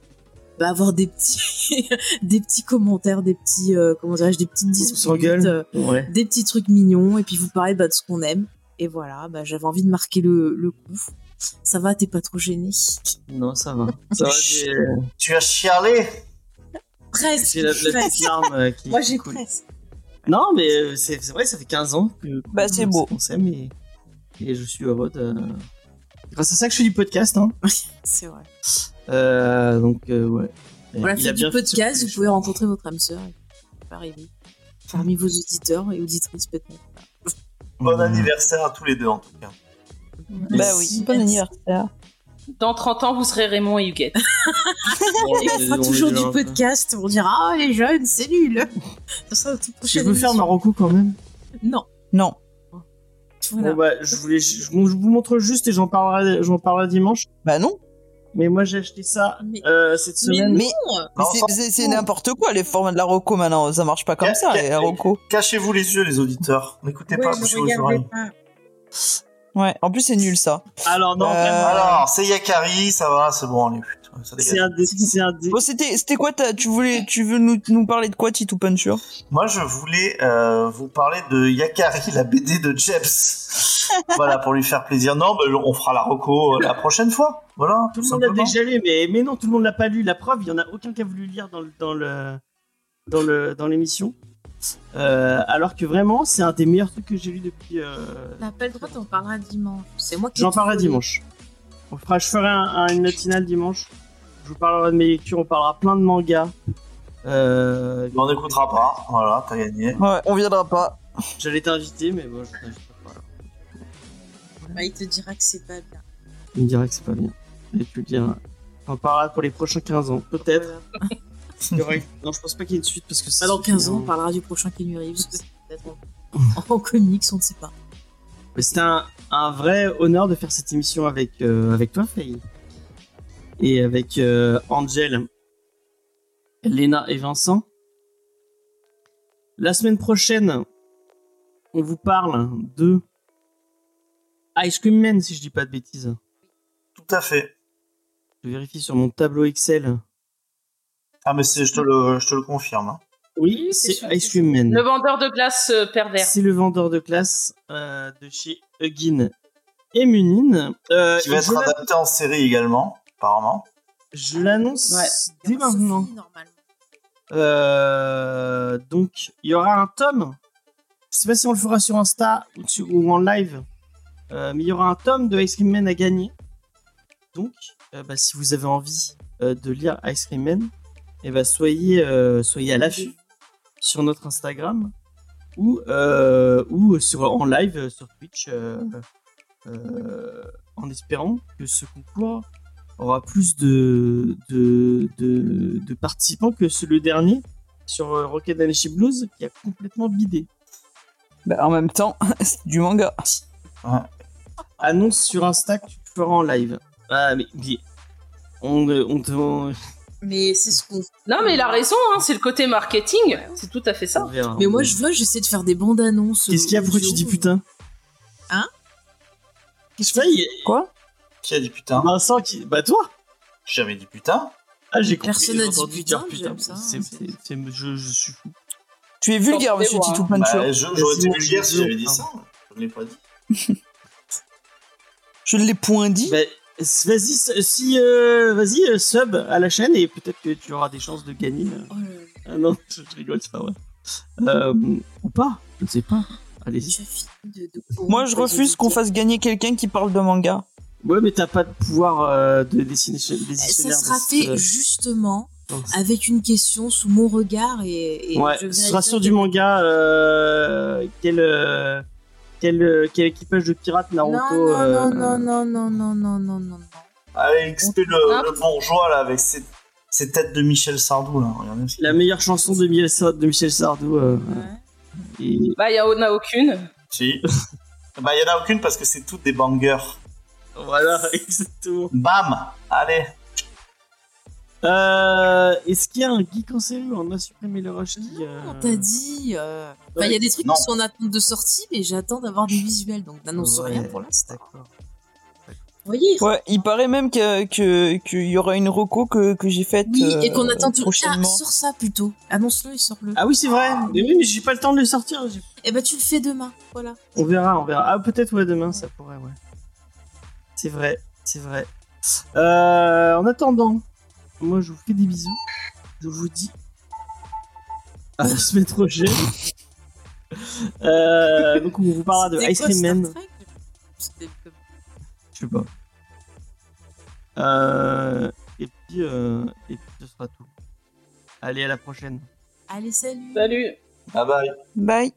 bah, avoir des petits des petits commentaires, des petits euh, comment dirais-je, des petites On disputes, euh, Ouais. des petits trucs mignons et puis vous parler bah, de ce qu'on aime. Et voilà, bah, j'avais envie de marquer le, le coup. Ça va, t'es pas trop gêné Non, ça va. Ça va, j'ai Tu as chialé Presque. j'ai la, la petite larme euh, qui. Moi j'ai presque. Non, mais euh, c'est c'est vrai, ça fait 15 ans que Bah, c'est beau. On s'aime et, et je suis heureux de. Grâce à ça que je fais du podcast, hein. C'est vrai. Euh, donc, euh, ouais. Voilà, faites du podcast, vous pouvez rencontrer votre âme sœur. Peut arriver. Parmi vos auditeurs et auditrices peut-être. Bon Mmh. anniversaire à tous les deux, en tout cas. Bah oui, bon anniversaire. Dans 30 ans, vous serez Raymond et Huguette. on fera toujours du podcast, on dira Ah, les jeunes, c'est nul Ça sera tout prochain veux faire. Marocco quand même? Non. Non. Voilà. Bon bah, je voulais, je, je vous montre juste et j'en parlerai, j'en parlerai dimanche. Bah non. Mais moi j'ai acheté ça Mais- euh, cette semaine. Mais, non mais Non, c'est- ça- c'est c'est n'importe quoi les formats de la Rocco maintenant. Ça marche pas comme ça, les Rocco. Cachez-vous les yeux, les auditeurs. N'écoutez pas, Ouais, je bouchez vos oreilles. pas. Ouais, en plus c'est nul ça. Alors non, Euh, Alors, c'est Yakari, ça va, c'est bon, ça dégage. C'est un. Bon, c'était c'était quoi Tu voulais, tu veux nous, nous parler de quoi, Titou Puncher Moi, je voulais euh, vous parler de Yakari, la BD de Jeps. voilà, pour lui faire plaisir. Non, on fera la reco euh, la prochaine fois. Voilà, Tout tout le monde l'a déjà lu, mais, mais non, tout le monde l'a pas lu. La preuve, il y en a aucun qui a voulu lire dans le dans le dans le dans l'émission. Euh, alors que vraiment, c'est un des meilleurs trucs que j'ai lu depuis. euh, L'appel droit, t'en parleras dimanche. C'est moi qui. J'en parlerai dimanche. On fera, je ferai un- un- une matinale dimanche. Je vous parlerai de mes lectures. On parlera plein de mangas. Euh, On n'écoutera pas. Voilà, t'as gagné. Ouais, on viendra pas. J'allais t'inviter, mais bon, je t'inviterai pas. Bah, il te dira que c'est pas bien. Il me dirait que c'est pas bien. Et tu le diras. On en parlera pour les prochains 15 ans, peut-être. Voilà. Non, je pense pas qu'il y ait une suite parce que c'est. Bah, dans 15 ans, on parlera du prochain Keanu Reeves. Peut-être en- En comics, on ne sait pas. Mais C'était un, un vrai honneur de faire cette émission avec, euh, avec toi, Faye. Et avec euh, Angel, Léna et Vincent. La semaine prochaine, on vous parle de Ice Cream Man, si je dis pas de bêtises. Tout à fait. Je vérifie sur mon tableau Excel. Ah, mais c'est, je te le, je te le confirme. hein. Oui, c'est Ice Cream Man. Le vendeur de glace euh, pervers. C'est le vendeur de classe euh, de chez Huggin et Munin. Euh, Qui va être adapté en série également, apparemment. Je l'annonce Ouais. dès maintenant. Euh, donc, il y aura un tome. Je sais pas si on le fera sur Insta ou, sur- ou en live, euh, mais il y aura un tome de Ice Cream Man à gagner. Donc, euh, bah, si vous avez envie euh, de lire Ice Cream Man, eh ben, soyez, euh, soyez à l'affût sur notre Instagram ou, euh, ou sur, en live sur Twitch euh, euh, en espérant que ce concours aura plus de, de, de, de participants que ce- le dernier sur euh, Rocket Dynasty Blues qui a complètement bidé. Bah, en même temps, c'est du manga. Annonce sur Insta que tu feras en live. Ah, mais, mais on, euh, on, te- on- Mais c'est ce qu'on. Non, mais il a raison, hein, c'est le côté marketing. C'est tout à fait ça. verra. Mais moi, je vois, j'essaie de faire des bandes annonces. Qu'est-ce qu'il y a? Pourquoi tu dis putain? Hein? Qu'est-ce qu'il y a Quoi? Qui a dit putain Vincent qui. Bah toi J'ai jamais dit putain. Ah, j'ai compris. Personne n'a dit putain, j'aime ça, C'est- c'est- c'est- c'est- je, je suis fou. Tu es vulgaire, monsieur. Titou Puncher. Bah, je- j'aurais été Vas-y, vulgaire si vas-y, j'avais dit ça. Je ne l'ai pas dit. Je ne l'ai point dit. Bah, vas-y, si, euh, vas-y, euh, sub à la chaîne et peut-être que tu auras des chances de gagner. euh. Oh là là, Ah non, je rigole, c'est pas vrai. Euh, ou pas, je ne sais pas. Allez-y. tu as fini de- de- Moi, je refuse qu'on fasse gagner quelqu'un qui parle de manga. Ouais, mais t'as pas de pouvoir euh, de dessiner. Euh, ça sera fait euh. justement avec une question sous mon regard et. ouais, je ce sera sur du manga. Euh, quel, quel, équipage de pirates Naruto Non, non, non, non, non, non, non, non, non. Allez, XP le, bourgeois là avec ses, ses, têtes de Michel Sardou là. Regardez La meilleure chanson de Michel Sardou. Bah, il en a aucune. Si. bah, il en a aucune parce que c'est toutes des bangers. Voilà, exactement. Bam Allez Euh, Est-ce qu'il y a un geek en série où on a supprimé le rush qui, euh, On t'a dit. euh, enfin, Il y a des trucs Non. qui sont en attente de sortie, mais j'attends d'avoir des visuels, donc n'annonce Ouais, rien pour l'instant. D'accord. Vous voyez Ouais, il paraît même que que- qu'il y aura une reco que, que j'ai faite Oui, euh, et qu'on attend tout. Ah, prochainement. sors ça plutôt. Annonce-le et sors-le. Ah oui, c'est vrai. Mais oui, mais j'ai pas le temps de le sortir. Et bah, tu le fais demain. Voilà. On verra, on verra. Ah, peut-être, ouais, demain, ça pourrait, ouais. C'est vrai, c'est vrai. Euh, en attendant, moi, je vous fais des bisous. Je vous dis à la semaine prochaine. Euh, donc, on vous parlera de Ice Cream Man. Je sais pas. Euh, et puis, euh, et puis, ce sera tout. Allez, à la prochaine. Allez, salut Salut. Bye bye Bye.